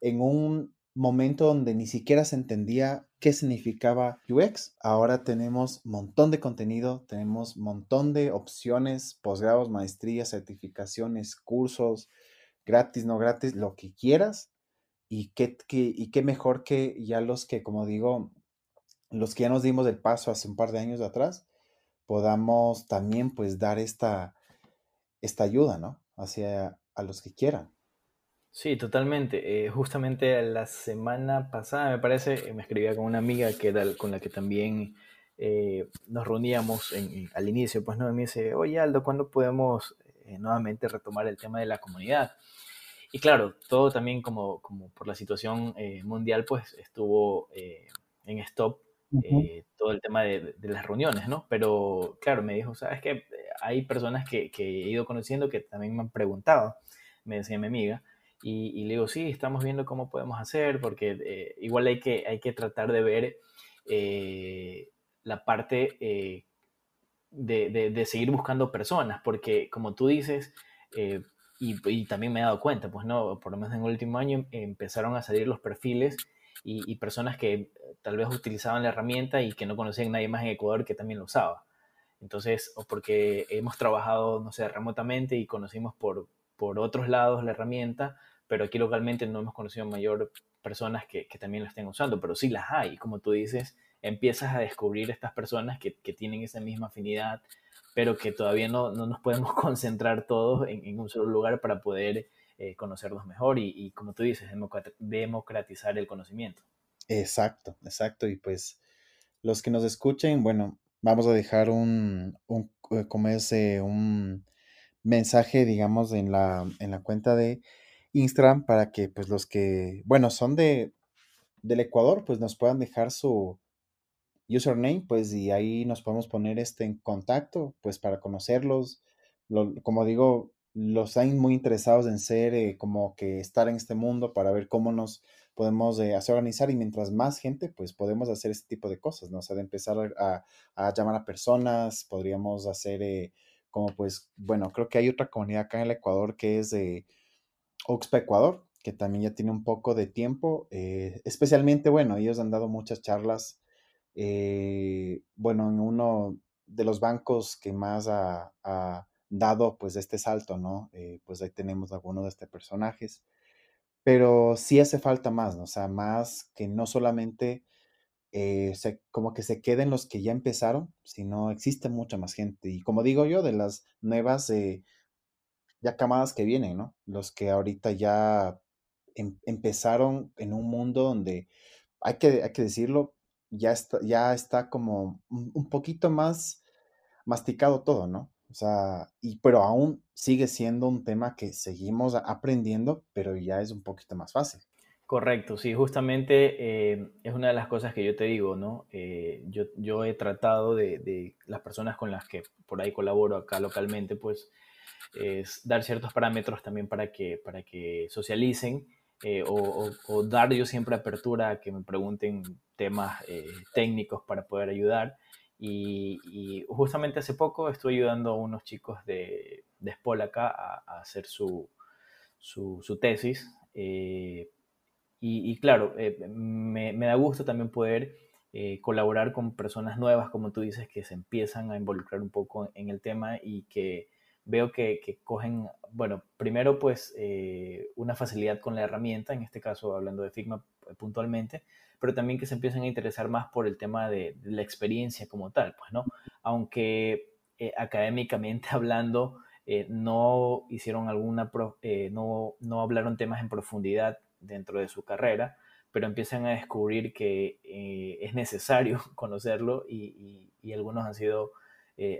en un momento donde ni siquiera se entendía qué significaba UX. Ahora tenemos montón de contenido, tenemos montón de opciones, posgrados, maestrías, certificaciones, cursos, gratis, no gratis, lo que quieras. Y qué, qué, y qué mejor que ya los que, como digo, los que ya nos dimos el paso hace un par de años atrás, podamos también pues dar esta, esta ayuda, ¿no? Hacia a los que quieran. Sí, totalmente. Eh, justamente la semana pasada, me parece, me escribía con una amiga que era con la que también eh, nos reuníamos al inicio, pues no, me dice, oye Aldo, ¿cuándo podemos eh, nuevamente retomar el tema de la comunidad? Y claro, todo también como, como por la situación mundial, pues estuvo en stop eh, todo el tema de, las reuniones, ¿no? Pero claro, me dijo, sabes que hay personas que, que, he ido conociendo que también me han preguntado, me decía mi amiga, y, le digo, sí, estamos viendo cómo podemos hacer, porque eh, igual hay que, hay que tratar de ver eh, la parte de, de, de, seguir buscando personas, porque como tú dices, y, y, también me he dado cuenta, pues no, por lo menos en el último año empezaron a salir los perfiles y, personas que eh, tal vez utilizaban la herramienta y que no conocían nadie más en Ecuador que también lo usaba. Entonces, o porque hemos trabajado, no sé, remotamente y conocimos por, por otros lados la herramienta, pero aquí localmente no hemos conocido mayor personas que, que también la estén usando, pero sí las hay. Como tú dices, empiezas a descubrir estas personas que, que tienen esa misma afinidad, pero que todavía no, no nos podemos <laughs> concentrar todos en, en, un solo lugar para poder eh, conocerlos mejor y, como tú dices, democratizar el conocimiento. Exacto, exacto. Y pues los que nos escuchen, bueno, vamos a dejar un, un eh, como es, eh, un mensaje, digamos, en la, en la cuenta de Instagram para que pues los que, bueno, son de del Ecuador, pues nos puedan dejar su username, pues y ahí nos podemos poner este en contacto, pues para conocerlos. como digo, los están muy interesados en ser, eh, como que estar en este mundo para ver cómo nos podemos eh, hacer organizar y mientras más gente, pues podemos hacer este tipo de cosas, ¿no? O sea, de empezar a, llamar a personas, podríamos hacer eh, como pues, bueno, creo que hay otra comunidad acá en el Ecuador que es de Oxpa Ecuador, que también ya tiene un poco de tiempo, especialmente, bueno, ellos han dado muchas charlas, bueno, en uno de los bancos que más ha, dado pues este salto, ¿no? pues ahí tenemos algunos de estos personajes pero sí hace falta más, ¿no? O sea, más que no solamente eh, como que se queden los que ya empezaron, sino existe mucha más gente. Y como digo yo, de las nuevas eh, ya camadas que vienen, ¿no? Los que ahorita ya em, empezaron en un mundo donde, hay que, hay que decirlo, ya está, ya está como un poquito más masticado todo, ¿no? O sea, y, pero aún sigue siendo un tema que seguimos aprendiendo, pero ya es un poquito más fácil. Correcto, sí, justamente eh, es una de las cosas que yo te digo, ¿no? Eh, yo, yo, he tratado de, las personas con las que por ahí colaboro acá localmente, pues, es dar ciertos parámetros también para que, para que socialicen eh, o, dar yo siempre apertura a que me pregunten temas técnicos para poder ayudar. Y, justamente hace poco estuve ayudando a unos chicos de, de SPOL acá a, hacer su, su, tesis. Eh, y, claro, eh, me, da gusto también poder eh, colaborar con personas nuevas, como tú dices, que se empiezan a involucrar un poco en el tema y que veo que, que cogen, bueno, primero pues una facilidad con la herramienta, en este caso hablando de Figma puntualmente, pero también que se empiecen a interesar más por el tema de, la experiencia como tal, pues, ¿no? Aunque eh, académicamente <laughs> hablando, eh, no hicieron alguna, eh, no, no hablaron temas en profundidad dentro de su carrera, pero empiezan a descubrir que es necesario <laughs> conocerlo y, y, algunos han sido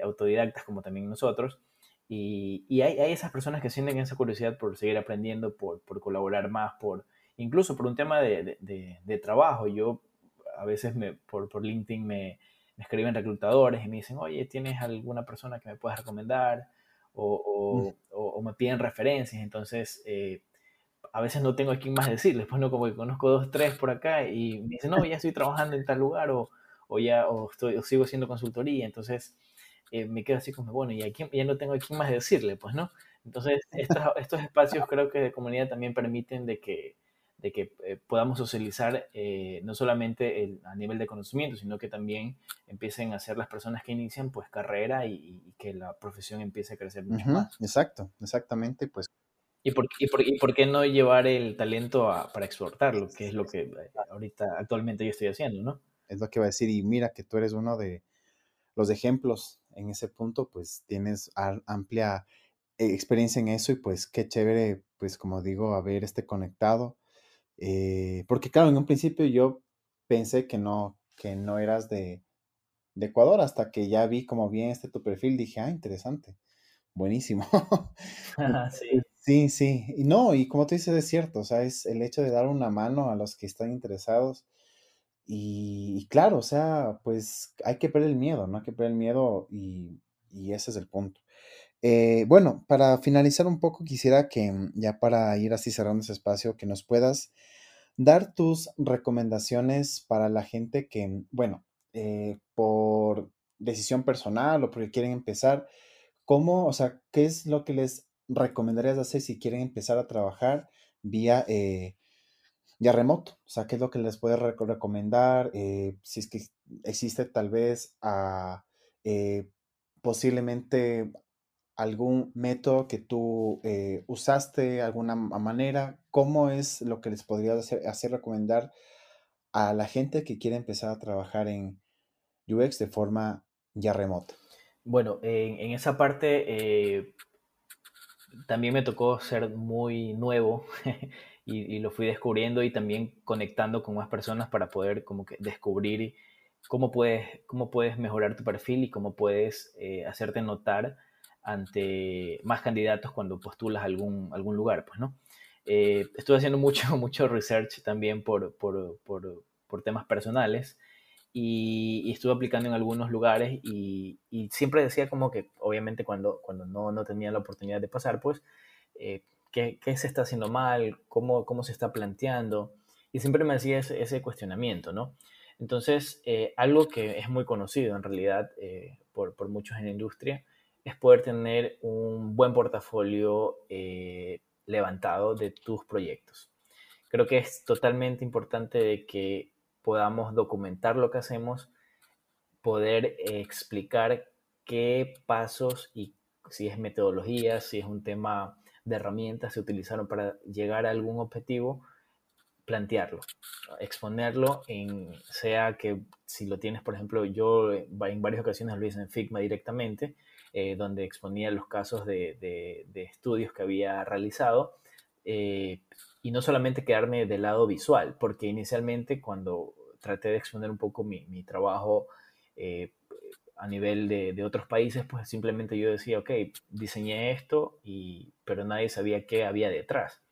autodidactas como también nosotros. Y, y hay, hay, esas personas que sienten esa curiosidad por seguir aprendiendo, por, por colaborar más, por, incluso por un tema de, de, trabajo. Yo a veces me, por, por LinkedIn me, me, escriben reclutadores y me dicen, oye, ¿tienes alguna persona que me puedas recomendar? O, o, me piden referencias. Entonces, eh, a veces no tengo a quién más decirles, pues no, como que conozco dos, tres por acá y me dicen, no, ya estoy trabajando en tal lugar o, o ya o estoy, o sigo haciendo consultoría. Entonces, eh, me quedo así como, bueno, y aquí ya no tengo a quién más decirle, pues, ¿no? Entonces, estos, <laughs> estos espacios creo que de comunidad también permiten de que de que eh, podamos socializar eh, no solamente a nivel de conocimiento, sino que también empiecen a ser las personas que inician pues carrera y, que la profesión empiece a crecer mucho más. Exacto, exactamente, pues. ¿Y por, y, por, ¿Y por, qué no llevar el talento para exportarlo, que es lo que eh, ahorita actualmente yo estoy haciendo, ¿no? Es lo que va a decir, y mira que tú eres uno de los ejemplos en ese punto, pues tienes amplia experiencia en eso y pues qué chévere, pues como digo, haber este conectado eh, porque claro, en un principio yo pensé que no, que no eras de, Ecuador, hasta que ya vi como bien este tu perfil, dije, ah, interesante, buenísimo. <laughs> <laughs> sí. sí, sí, y no, y como tú dices, es cierto, o sea, es el hecho de dar una mano a los que están interesados. Y, claro, o sea, pues hay que perder el miedo, ¿no? Hay que perder el miedo y, y ese es el punto. Eh, bueno, para finalizar un poco, quisiera que mm, ya para ir así cerrando ese espacio, que nos puedas dar tus recomendaciones para la gente que, mm, bueno, eh, por decisión personal o porque quieren empezar, ¿cómo, o sea, qué es lo que les recomendarías hacer si quieren empezar a trabajar vía eh, ya remoto? O sea, ¿qué es lo que les puedes recomendar? si es que existe tal vez a, posiblemente algún método que tú eh, usaste, alguna manera, ¿cómo es lo que les podría hacer, recomendar a la gente que quiere empezar a trabajar en UX de forma ya remota? Bueno, en, esa parte eh, también me tocó ser muy nuevo <laughs> y, lo fui descubriendo y también conectando con más personas para poder como que descubrir cómo puedes, cómo puedes mejorar tu perfil y cómo puedes eh, hacerte notar ante más candidatos cuando postulas algún, algún lugar, pues, ¿no? eh, estuve haciendo mucho, <laughs> mucho research también por, por, por, por temas personales y, estuve aplicando en algunos lugares y, y, siempre decía como que, obviamente cuando, cuando no, no tenía la oportunidad de pasar, pues, eh, ¿qué, ¿qué, se está haciendo mal? ¿Cómo, ¿Cómo se está planteando? Y siempre me hacía ese, ese cuestionamiento, ¿no? Entonces, eh, algo que es muy conocido en realidad eh, por, por, muchos en la industria es poder tener un buen portafolio eh, levantado de tus proyectos. Creo que es totalmente importante de que podamos documentar lo que hacemos, poder explicar qué pasos y si es metodología, si es un tema de herramientas se utilizaron para llegar a algún objetivo, plantearlo, exponerlo en, sea que si lo tienes, por ejemplo, yo en varias ocasiones lo hice en Figma directamente, eh, donde exponía los casos de, estudios que había realizado, eh, y no solamente quedarme del lado visual, porque inicialmente cuando traté de exponer un poco mi, mi trabajo eh, a nivel de, de, otros países, pues simplemente yo decía, ok, diseñé esto, y, pero nadie sabía qué había detrás.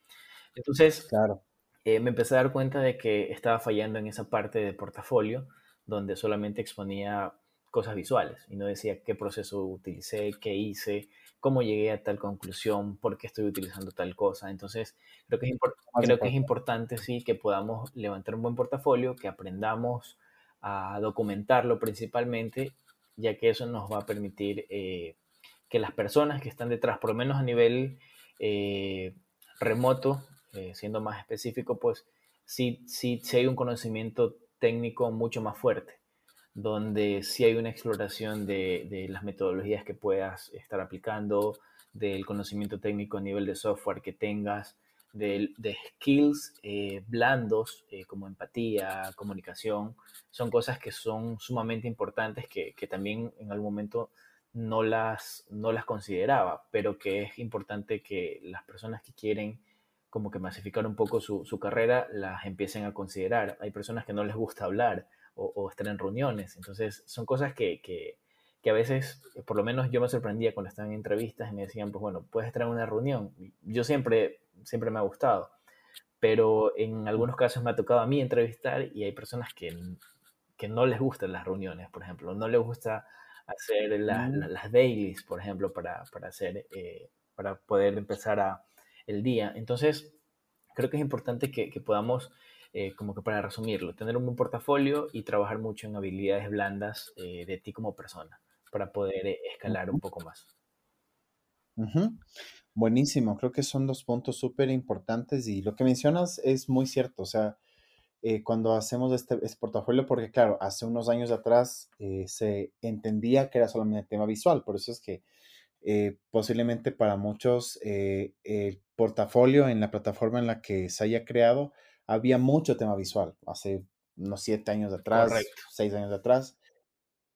Entonces, claro eh, me empecé a dar cuenta de que estaba fallando en esa parte de portafolio donde solamente exponía cosas visuales y no decía qué proceso utilicé, qué hice, cómo llegué a tal conclusión, por qué estoy utilizando tal cosa. Entonces, creo que es, creo que es importante, sí, que podamos levantar un buen portafolio, que aprendamos a documentarlo principalmente, ya que eso nos va a permitir eh, que las personas que están detrás, por lo menos a nivel eh, remoto, eh, siendo más específico, pues sí, sí, sí hay un conocimiento técnico mucho más fuerte, donde sí hay una exploración de, de, las metodologías que puedas estar aplicando, del conocimiento técnico a nivel de software que tengas, de, de skills eh, blandos eh, como empatía, comunicación, son cosas que son sumamente importantes que, que, también en algún momento no las, no las consideraba, pero que es importante que las personas que quieren como que masificar un poco su, su, carrera, las empiecen a considerar. Hay personas que no les gusta hablar o, o estar en reuniones, entonces son cosas que, que, que, a veces, por lo menos yo me sorprendía cuando estaba en entrevistas y me decían, pues bueno, puedes estar en una reunión. Yo siempre, siempre me ha gustado, pero en algunos casos me ha tocado a mí entrevistar y hay personas que, que no les gustan las reuniones, por ejemplo, no les gusta hacer la, mm. la, las dailies, por ejemplo, para, para hacer, eh, para poder empezar a el día. Entonces, creo que es importante que, que podamos, eh, como que para resumirlo, tener un buen portafolio y trabajar mucho en habilidades blandas eh, de ti como persona para poder escalar un poco más. Buenísimo, creo que son dos puntos súper importantes y lo que mencionas es muy cierto, o sea, eh, cuando hacemos este, este, portafolio, porque claro, hace unos años atrás eh, se entendía que era solamente tema visual, por eso es que eh, posiblemente para muchos eh, el portafolio en la plataforma en la que se haya creado había mucho tema visual, hace unos siete años atrás, Correcto. seis años atrás,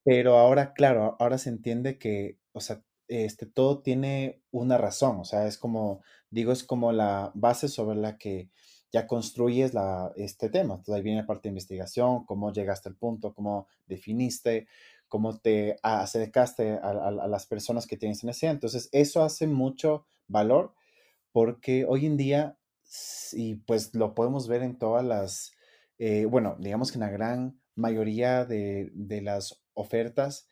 pero ahora, claro, ahora se entiende que, o sea, este, todo tiene una razón, o sea, es como, digo, es como la base sobre la que ya construyes la, este tema. Entonces ahí viene la parte de investigación, cómo llegaste al punto, cómo definiste, cómo te acercaste a, a, a, las personas que tienes en ese. Entonces, eso hace mucho valor porque hoy en día, y pues lo podemos ver en todas las, eh, bueno, digamos que en la gran mayoría de, de, las ofertas,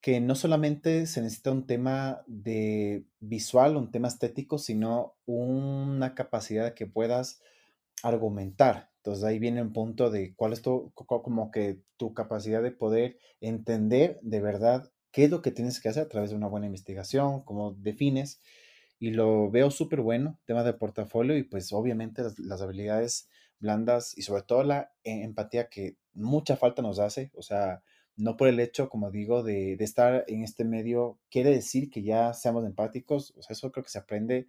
que no solamente se necesita un tema de visual, un tema estético, sino una capacidad que puedas argumentar. Entonces ahí viene un punto de cuál es tu, como que tu capacidad de poder entender de verdad qué es lo que tienes que hacer a través de una buena investigación, cómo defines. Y lo veo súper bueno, tema de portafolio y pues obviamente las, las, habilidades blandas y sobre todo la e, empatía que mucha falta nos hace. O sea, no por el hecho, como digo, de, estar en este medio, quiere decir que ya seamos empáticos. O sea, eso creo que se aprende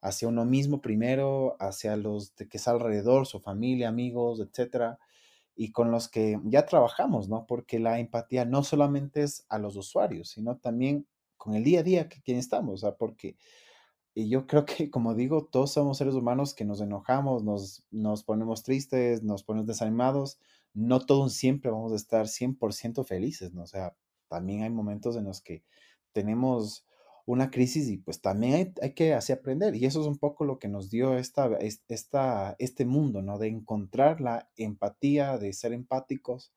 hacia uno mismo primero, hacia los de que está alrededor, su familia, amigos, etcétera, y con los que ya trabajamos, ¿no? Porque la empatía no solamente es a los usuarios, sino también con el día a día que quien estamos, o sea, porque yo creo que, como digo, todos somos seres humanos que nos enojamos, nos, nos ponemos tristes, nos ponemos desanimados, no todos siempre vamos a estar 100% felices, ¿no? O sea, también hay momentos en los que tenemos una crisis y pues también hay, que así aprender. Y eso es un poco lo que nos dio esta, esta, este mundo, ¿no? De encontrar la empatía, de ser empáticos.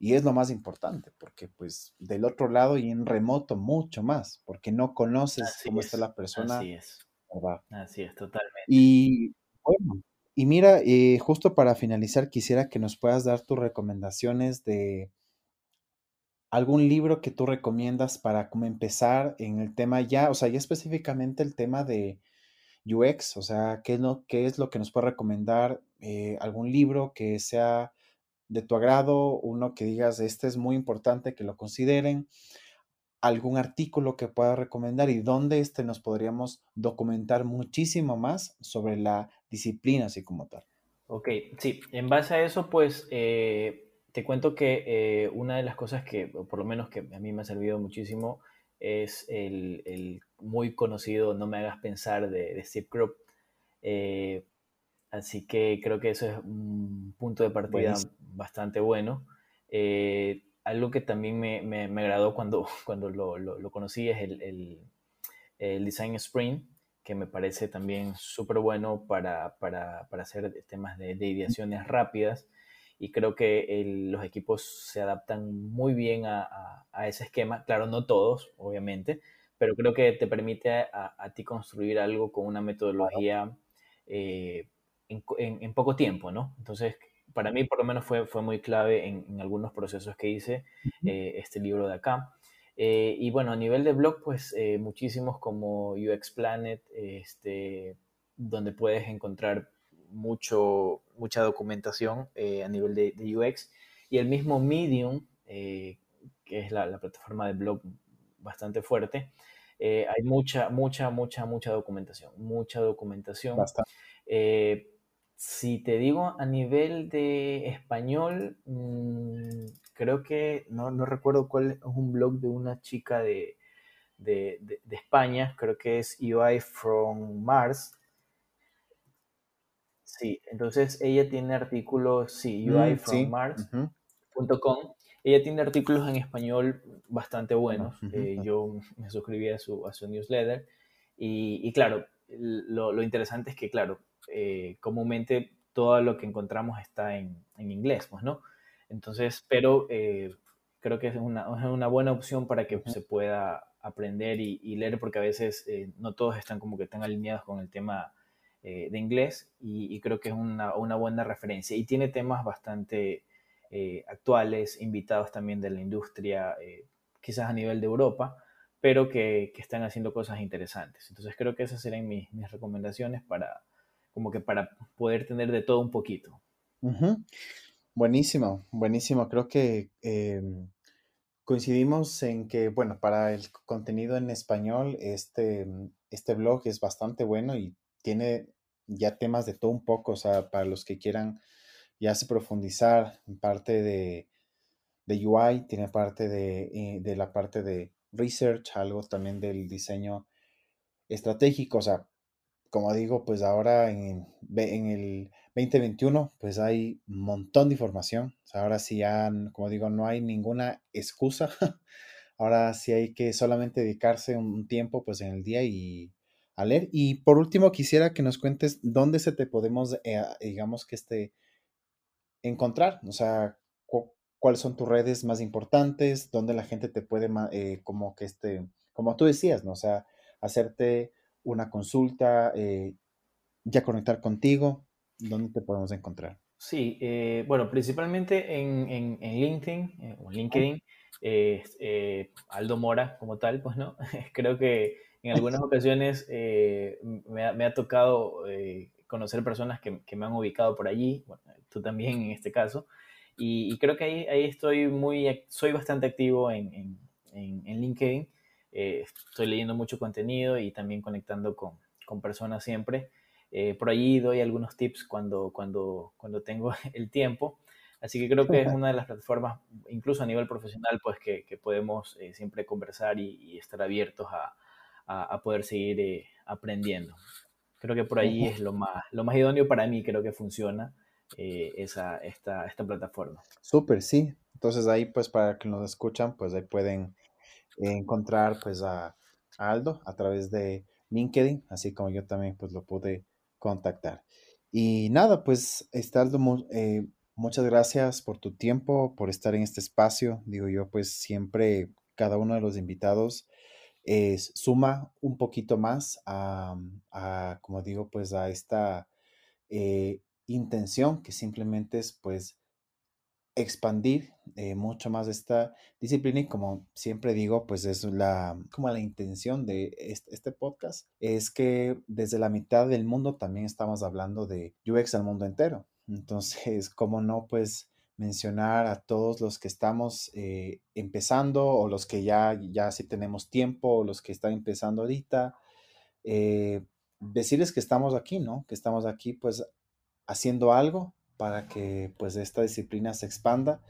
Y es lo más importante, porque pues del otro lado y en remoto mucho más, porque no conoces cómo está la persona. Así es. Así es, totalmente. Y bueno, y mira, eh, justo para finalizar, quisiera que nos puedas dar tus recomendaciones de algún libro que tú recomiendas para como empezar en el tema ya, o sea, ya específicamente el tema de UX, o sea, ¿qué es lo, qué es lo que nos puede recomendar? Eh, algún libro que sea de tu agrado, uno que digas, este es muy importante que lo consideren, algún artículo que pueda recomendar y dónde este nos podríamos documentar muchísimo más sobre la disciplina así como tal. Ok, sí, en base a eso, pues eh, te cuento que eh, una de las cosas que, por lo menos que a mí me ha servido muchísimo, es el, muy conocido No me hagas pensar de, Steve Krupp. Eh, así que creo que eso es un punto de partida bastante bueno. Algo que también me, me, agradó cuando, <laughs> cuando lo, lo, conocí es el, el, Design Sprint, que me parece también súper bueno para, para, para, hacer temas de, de ideaciones rápidas y creo que los equipos se adaptan muy bien a, ese esquema. Claro, no todos, obviamente, pero creo que te permite a, ti construir algo con una metodología eh, en, poco tiempo, ¿no? Entonces, para mí por lo menos fue, fue muy clave en, algunos procesos que hice eh, este libro de acá. Eh, y bueno, a nivel de blog, pues muchísimos como UX Planet, este, donde puedes encontrar mucho, mucha documentación eh, a nivel de, UX y el mismo Medium, eh, que es la, plataforma de blog bastante fuerte, eh, hay mucha, mucha, mucha, mucha documentación, mucha documentación. si te digo a nivel de español, mm, creo que no, no, recuerdo cuál es un blog de una chica de, de, de España, creo que es UI from Mars, Sí, entonces ella tiene artículos, sí, UIFromMars.com. Mm, ella tiene artículos en español bastante buenos. Eh, yo me suscribí a su, a su newsletter. Y, claro, lo, interesante es que, claro, eh, comúnmente todo lo que encontramos está en, inglés, pues, ¿no? Entonces, pero eh, creo que es una, una, buena opción para que se pueda aprender y, y leer, porque a veces no todos están como que están alineados con el tema eh, de inglés y, creo que es una, buena referencia. Y tiene temas bastante eh, actuales, invitados también de la industria, eh, quizás a nivel de Europa, pero que, están haciendo cosas interesantes. Entonces creo que esas serían mis, recomendaciones para, como que para poder tener de todo un poquito. Buenísimo, buenísimo. Creo que em, coincidimos en que, bueno, para el contenido en español, este, este blog es bastante bueno y tiene ya temas de todo un poco, o sea, para los que quieran ya se profundizar en parte de, de UI, tiene parte de, eh, de, la parte de research, algo también del diseño estratégico, o sea, como digo, pues ahora en, en el 2021, pues hay un montón de información, ahora sí ya, como digo, no hay ninguna excusa, <laughs> ahora sí hay que solamente dedicarse un tiempo, pues en el día y a leer. Y por último, quisiera que nos cuentes dónde se te podemos, eh, digamos que este, encontrar, o sea, cuáles son tus redes más importantes, dónde la gente te puede, eh, como que este, como tú decías, ¿no? O sea, hacerte una consulta, eh, ya conectar contigo, ¿dónde te podemos encontrar? Sí, bueno, principalmente en, en, en LinkedIn o LinkedIn, Aldo Mora como tal, pues no, <laughs> creo que en algunas ocasiones eh, me, ha, tocado eh, conocer personas que, me han ubicado por allí, bueno, tú también en este caso, y, creo que ahí, ahí, estoy muy, soy bastante activo en, en, LinkedIn, eh, estoy leyendo mucho contenido y también conectando con, con personas siempre. Por allí doy algunos tips cuando, cuando, cuando tengo <laughs> el tiempo. Así que creo que es una de las plataformas, incluso a nivel profesional, pues que, que podemos siempre conversar y estar abiertos a, a, poder seguir eh, aprendiendo. Creo que por ahí es lo más, lo más idóneo para mí, creo que funciona eh, esa, esta, esta plataforma. Súper, sí. Entonces ahí pues para que nos escuchan, pues ahí pueden encontrar pues a Aldo a través de LinkedIn, así como yo también pues lo pude contactar. Y nada, pues este Aldo, eh, muchas gracias por tu tiempo, por estar en este espacio. Digo yo, pues siempre cada uno de los invitados es, suma un poquito más a, como digo, pues a esta eh, intención que simplemente es pues expandir eh, mucho más esta disciplina y como siempre digo, pues es la, como la intención de este, podcast, es que desde la mitad del mundo también estamos hablando de UX al mundo entero. Entonces, <laughs> ¿cómo no, pues mencionar a todos los que estamos eh, empezando o los que ya, ya sí tenemos tiempo o los que están empezando ahorita. Eh, decirles que estamos aquí, ¿no? Que estamos aquí pues haciendo algo para que pues esta disciplina se expanda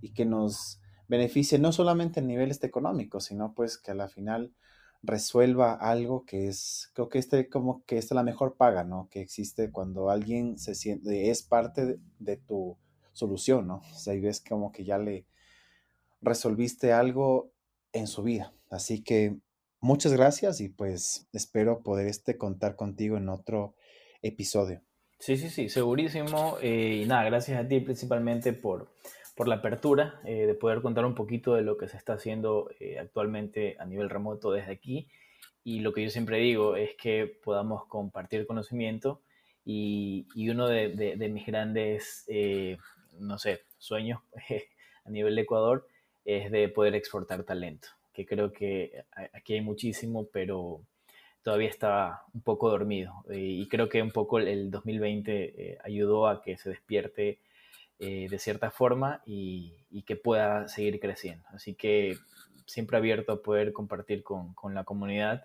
y que nos beneficie no solamente a nivel este económico, sino pues que a la final resuelva algo que es, creo que este como que esta es la mejor paga, ¿no? Que existe cuando alguien se siente, es parte de tu solución, ¿no? O ves como que ya le resolviste algo en su vida. Así que muchas gracias y pues espero poder este contar contigo en otro episodio. Sí, sí, sí, segurísimo. Eh, y nada, gracias a ti principalmente por, por la apertura, eh, de poder contar un poquito de lo que se está haciendo eh, actualmente a nivel remoto desde aquí. Y lo que yo siempre digo es que podamos compartir conocimiento y, y uno de, de, de mis grandes no sé, sueños <laughs> a nivel de Ecuador es de poder exportar talento, que creo que aquí hay muchísimo, pero todavía está un poco dormido. Y creo que un poco el 2020 eh, ayudó a que se despierte eh, de cierta forma y, que pueda seguir creciendo. Así que siempre abierto a poder compartir con, la comunidad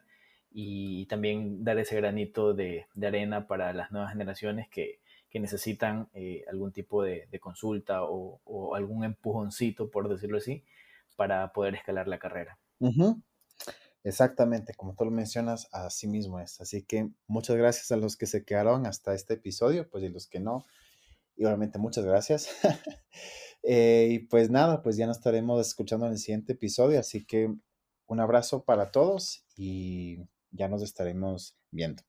y también dar ese granito de, arena para las nuevas generaciones que, que necesitan eh, algún tipo de, consulta o, algún empujoncito, por decirlo así, para poder escalar la carrera. Exactamente, como tú lo mencionas, así mismo es. Así que muchas gracias a los que se quedaron hasta este episodio, pues y los que no, igualmente muchas gracias. <laughs> Eh, y pues nada, pues ya nos estaremos escuchando en el siguiente episodio, así que un abrazo para todos y ya nos estaremos viendo.